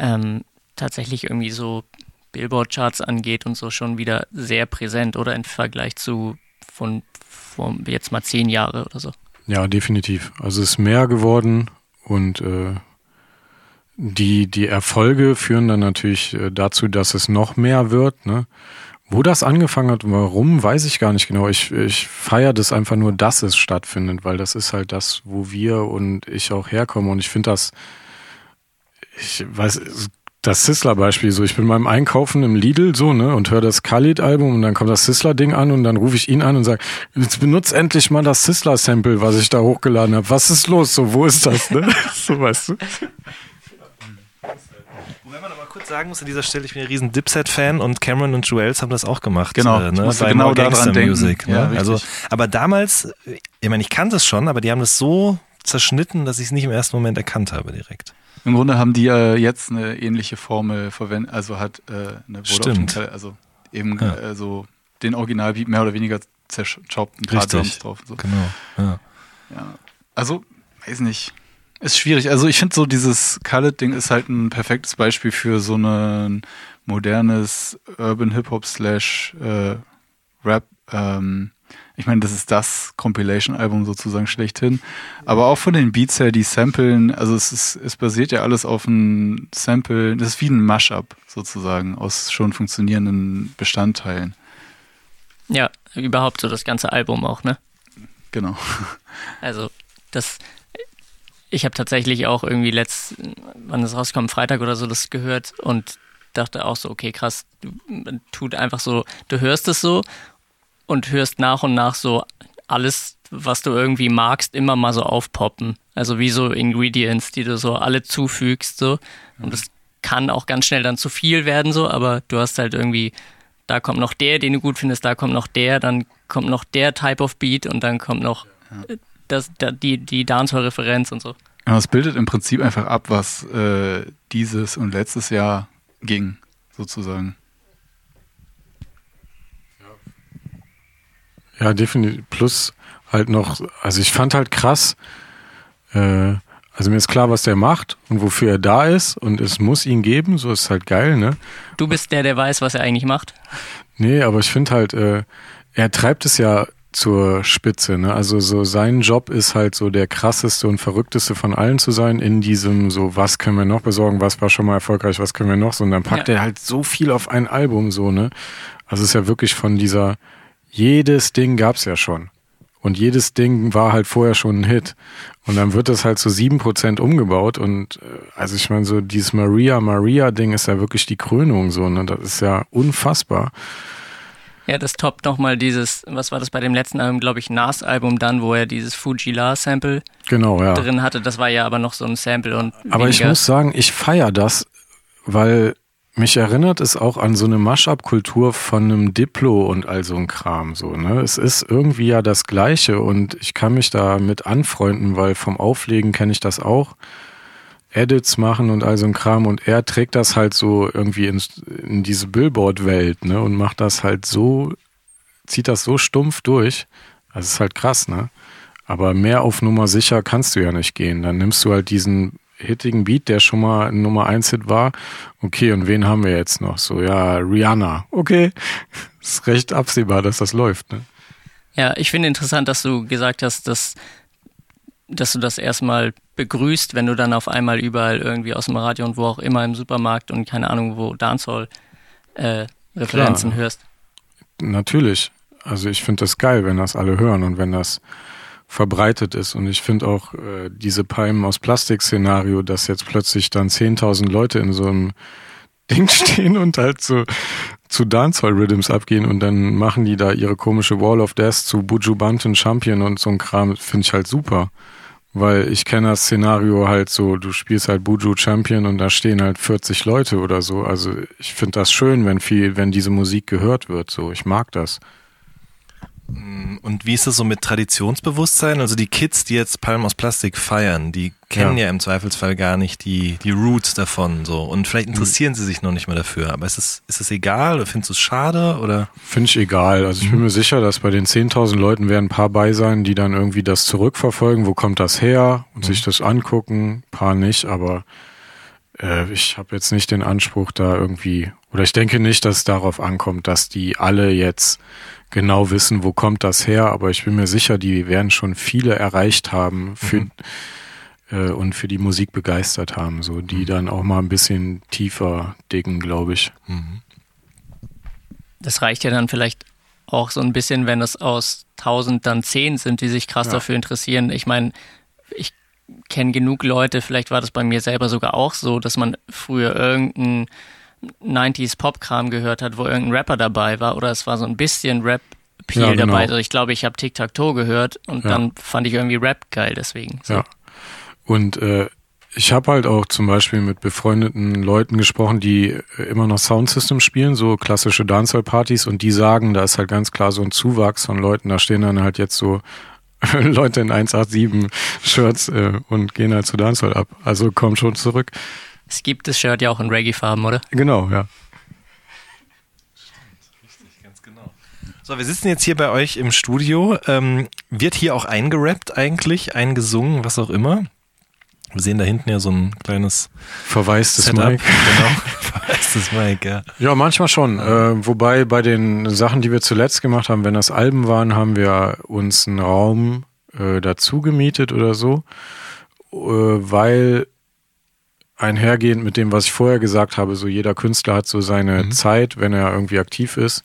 ähm, tatsächlich irgendwie so Billboard-Charts angeht und so schon wieder sehr präsent oder im Vergleich zu von, von jetzt mal zehn Jahre oder so. Ja, definitiv. Also es ist mehr geworden und äh, die, die Erfolge führen dann natürlich äh, dazu, dass es noch mehr wird. Ne? Wo das angefangen hat und warum, weiß ich gar nicht genau. Ich, ich feiere das einfach nur, dass es stattfindet, weil das ist halt das, wo wir und ich auch herkommen. Und ich finde das, ich weiß, das Sizzler-Beispiel so, ich bin beim Einkaufen im Lidl so, ne, und höre das Khalid-Album und dann kommt das Sizzler-Ding an und dann rufe ich ihn an und sage, jetzt benutzt endlich mal das Sizzler-Sample, was ich da hochgeladen habe. Was ist los? So, wo ist das, ne? [LAUGHS] so, weißt du? Wobei man aber kurz sagen muss an dieser Stelle, ich bin ein riesen Dipset-Fan und Cameron und Joels haben das auch gemacht. Genau, äh, ich ne? bei genau daran denken. Music. Ne? Ja, also, aber damals, ich meine, ich kannte es schon, aber die haben das so zerschnitten, dass ich es nicht im ersten Moment erkannt habe direkt. Im Grunde haben die äh, jetzt eine ähnliche Formel verwendet, also hat äh, eine Stimmt. Fall, also eben Ja. äh, so den Originalbeat mehr oder weniger zerchoppt, ein paar Richtig. Drums drauf. So. Genau. Ja. Ja. Also, weiß nicht. Ist schwierig. Also ich finde so dieses Khaled-Ding ist halt ein perfektes Beispiel für so ein modernes Urban Hip-Hop slash äh, Rap. Ähm, ich meine, das ist das Compilation-Album sozusagen schlechthin. Aber auch von den Beats her, die Samplen, also es ist, es basiert ja alles auf ein Sample, das ist wie ein Mashup sozusagen aus schon funktionierenden Bestandteilen. Ja, überhaupt so das ganze Album auch, ne? Genau. Also das, ich habe tatsächlich auch irgendwie letzt, wann es rauskommt, Freitag oder so, das gehört und dachte auch so, okay, krass, du, tut einfach so, du hörst es so und hörst nach und nach so alles, was du irgendwie magst, immer mal so aufpoppen. Also wie so Ingredients, die du so alle zufügst, so. Und das kann auch ganz schnell dann zu viel werden, so, aber du hast halt irgendwie, da kommt noch der, den du gut findest, da kommt noch der, dann kommt noch der Type of Beat und dann kommt noch das, da, die, die Dancehall-Referenz und so. Ja, es bildet im Prinzip einfach ab, was äh, dieses und letztes Jahr ging, sozusagen. Ja, definitiv. Plus halt noch, also ich fand halt krass, äh, also mir ist klar, was der macht und wofür er da ist und es muss ihn geben, so ist halt geil, ne? Du bist der, der weiß, was er eigentlich macht. Nee, aber ich finde halt, äh, er treibt es ja zur Spitze, ne? Also so sein Job ist halt so der krasseste und verrückteste von allen zu sein in diesem so, was können wir noch besorgen, was war schon mal erfolgreich, was können wir noch so und dann packt Ja. er halt so viel auf ein Album so, ne? Also es ist ja wirklich von dieser, jedes Ding gab's ja schon. Und jedes Ding war halt vorher schon ein Hit. Und dann wird das halt zu sieben Prozent umgebaut. Und äh, also ich meine, so dieses Maria Maria Ding ist ja wirklich die Krönung so, ne? Das ist ja unfassbar. Ja, das toppt nochmal dieses, was war das bei dem letzten Album, glaube ich, Nas-Album dann, wo er dieses Fuji La-Sample Genau, ja. drin hatte. Das war ja aber noch so ein Sample und Aber ich weniger. muss sagen, ich feiere das, weil mich erinnert es auch an so eine Mash-up-Kultur von einem Diplo und all so ein Kram. So, ne? Es ist irgendwie ja das Gleiche und ich kann mich da mit anfreunden, weil vom Auflegen kenne ich das auch. Edits machen und all so ein Kram und er trägt das halt so irgendwie in, in diese Billboard-Welt ne? und macht das halt so, zieht das so stumpf durch. Das ist halt krass, ne? Aber mehr auf Nummer sicher kannst du ja nicht gehen. Dann nimmst du halt diesen hittigen Beat, der schon mal ein Nummer 1 Hit war. Okay, und wen haben wir jetzt noch? So, ja, Rihanna. Okay. [LAUGHS] Ist recht absehbar, dass das läuft, ne? Ja, ich finde interessant, dass du gesagt hast, dass, dass du das erstmal begrüßt, wenn du dann auf einmal überall irgendwie aus dem Radio und wo auch immer im Supermarkt und keine Ahnung wo Dancehall-Referenzen äh, hörst. Natürlich. Also ich finde das geil, wenn das alle hören und wenn das verbreitet ist. Und ich finde auch äh, diese Palmen aus Plastik-Szenario, dass jetzt plötzlich dann 10.000 Leute in so einem [LAUGHS] Ding stehen und halt so zu Dancehall-Rhythms abgehen und dann machen die da ihre komische Wall of Death zu Buju Banton Champion und so ein Kram, finde ich halt super. Weil ich kenne das Szenario halt so, du spielst halt Buju Champion und da stehen halt 40 Leute oder so. Also ich finde das schön, wenn viel, wenn diese Musik gehört wird. So, ich mag das. Mm, und wie ist das so mit Traditionsbewusstsein? Also die Kids, die jetzt Palm aus Plastik feiern, die kennen ja, ja im Zweifelsfall gar nicht die, die Roots davon so. Und vielleicht mhm. interessieren mhm. sie sich noch nicht mal dafür. Aber ist es, ist es egal oder findest du es schade? Oder? Finde ich egal. Also ich mhm. bin mir sicher, dass bei den 10.000 Leuten werden ein paar bei sein, die dann irgendwie das zurückverfolgen. Wo kommt das her? Und mhm. sich das angucken. Ein paar nicht, aber äh, ich habe jetzt nicht den Anspruch da irgendwie, oder ich denke nicht, dass es darauf ankommt, dass die alle jetzt genau wissen, wo kommt das her, aber ich bin mir sicher, die werden schon viele erreicht haben für, mhm. äh, und für die Musik begeistert haben, so die mhm. dann auch mal ein bisschen tiefer dicken, glaube ich. Mhm. Das reicht ja dann vielleicht auch so ein bisschen, wenn es aus tausend dann zehn sind, die sich krass ja. dafür interessieren. Ich meine, ich kenne genug Leute, vielleicht war das bei mir selber sogar auch so, dass man früher irgendein 90s Pop-Kram gehört hat, wo irgendein Rapper dabei war oder es war so ein bisschen Rap Peel ja, genau. dabei. Also ich glaube, ich habe Tic-Tac-Toe gehört und ja. dann fand ich irgendwie Rap geil deswegen. So. Ja. Und äh, ich habe halt auch zum Beispiel mit befreundeten Leuten gesprochen, die äh, immer noch Soundsystem spielen, so klassische Dancehall-Partys und die sagen, da ist halt ganz klar so ein Zuwachs von Leuten, da stehen dann halt jetzt so [LAUGHS] Leute in 187-Shirts äh, und gehen halt zu Dancehall ab. Also komm schon zurück. Es gibt das Shirt ja auch in Reggae-Farben, oder? Genau, ja. Genau. So, wir sitzen jetzt hier bei euch im Studio. Ähm, wird hier auch eingerappt eigentlich, eingesungen, was auch immer? Wir sehen da hinten ja so ein kleines verwaistes Setup. Mic. Genau, [LAUGHS] verwaistes Mic, ja. Ja, manchmal schon. Äh, wobei bei den Sachen, die wir zuletzt gemacht haben, wenn das Alben waren, haben wir uns einen Raum äh, dazu gemietet oder so, äh, weil einhergehend mit dem, was ich vorher gesagt habe, so jeder Künstler hat so seine mhm. Zeit, wenn er irgendwie aktiv ist,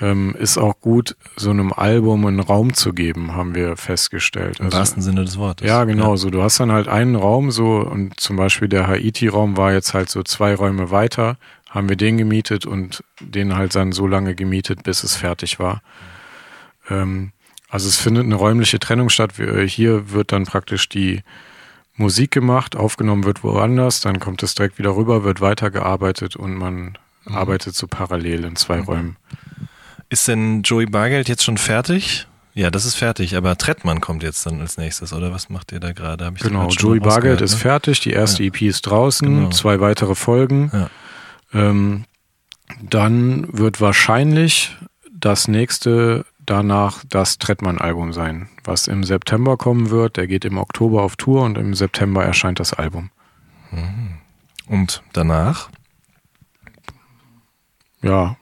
ähm, ist auch gut, so einem Album einen Raum zu geben, haben wir festgestellt. Im also, wahrsten Sinne des Wortes. Ja, genau. Ja. So, du hast dann halt einen Raum so und zum Beispiel der Haiti-Raum war jetzt halt so zwei Räume weiter, haben wir den gemietet und den halt dann so lange gemietet, bis es fertig war. Ähm, also es findet eine räumliche Trennung statt. Hier wird dann praktisch die Musik gemacht, aufgenommen wird woanders, dann kommt es direkt wieder rüber, wird weitergearbeitet und man mhm. arbeitet so parallel in zwei mhm. Räumen. Ist denn Joey Bargeld jetzt schon fertig? Ja, das ist fertig, aber Trettmann kommt jetzt dann als nächstes, oder was macht ihr da gerade? Genau, Joey Bargeld ist ne? fertig, die erste ja. EP ist draußen, genau. zwei weitere Folgen. Ja. Ähm, dann wird wahrscheinlich das nächste danach das Trettmann-Album sein, was im September kommen wird. Der geht im Oktober auf Tour und im September erscheint das Album. Mhm. Und danach? Ja,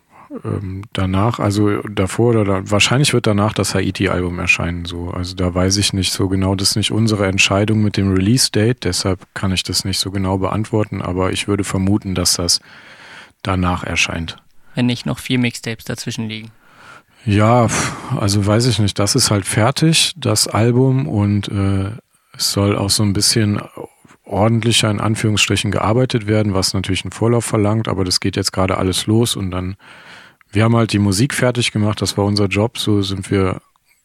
ähm, danach, also davor oder da, wahrscheinlich wird danach das Haiti-Album erscheinen. So, also da weiß ich nicht so genau. Das ist nicht unsere Entscheidung mit dem Release-Date, deshalb kann ich das nicht so genau beantworten. Aber ich würde vermuten, dass das danach erscheint. Wenn nicht noch vier Mixtapes dazwischen liegen. Ja, also weiß ich nicht. Das ist halt fertig, das Album, und äh, es soll auch so ein bisschen ordentlicher in Anführungsstrichen gearbeitet werden, was natürlich einen Vorlauf verlangt, aber das geht jetzt gerade alles los und dann, wir haben halt die Musik fertig gemacht, das war unser Job, so sind wir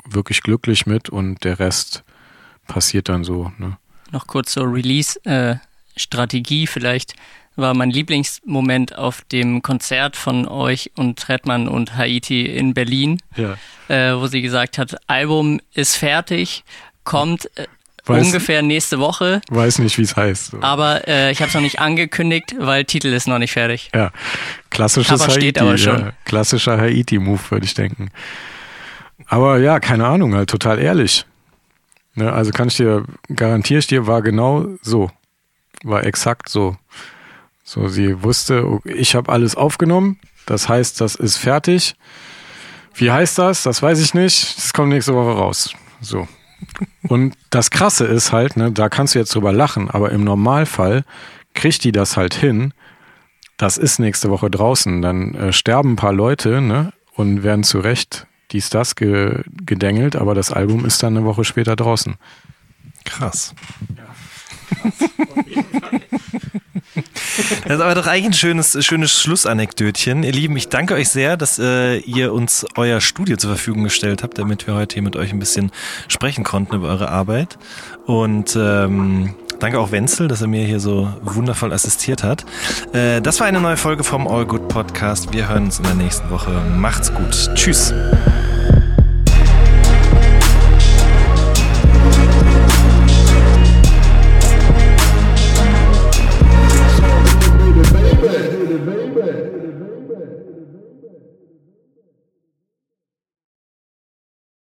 wirklich glücklich mit und der Rest passiert dann so. Ne? Noch kurz zur Release-Strategie äh, vielleicht war mein Lieblingsmoment auf dem Konzert von euch und Trettmann und Haiti in Berlin, ja. äh, wo sie gesagt hat, Album ist fertig, kommt äh, weiß, ungefähr nächste Woche. Weiß nicht, wie es heißt. Aber äh, ich habe es noch nicht angekündigt, weil Titel ist noch nicht fertig. Ja, klassisches Cover Haiti. Steht aber schon. Ja, klassischer Haiti-Move, würde ich denken. Aber ja, keine Ahnung, halt total ehrlich. Ne, also kann ich dir, garantiere ich dir, war genau so. War exakt so. So, sie wusste, ich habe alles aufgenommen, das heißt, das ist fertig. Wie heißt das? Das weiß ich nicht. Das kommt nächste Woche raus. So. Und das Krasse ist halt, ne, da kannst du jetzt drüber lachen, aber im Normalfall kriegt die das halt hin. Das ist nächste Woche draußen. Dann äh, sterben ein paar Leute ne, und werden zu Recht dies, das ge gedengelt, aber das Album ist dann eine Woche später draußen. Krass. [LAUGHS] [LAUGHS] Das ist aber doch eigentlich ein schönes, schönes Schlussanekdötchen. Ihr Lieben, ich danke euch sehr, dass äh, ihr uns euer Studio zur Verfügung gestellt habt, damit wir heute hier mit euch ein bisschen sprechen konnten über eure Arbeit. Und ähm, danke auch Wenzel, dass er mir hier so wundervoll assistiert hat. Äh, das war eine neue Folge vom All Good Podcast. Wir hören uns in der nächsten Woche. Macht's gut. Tschüss.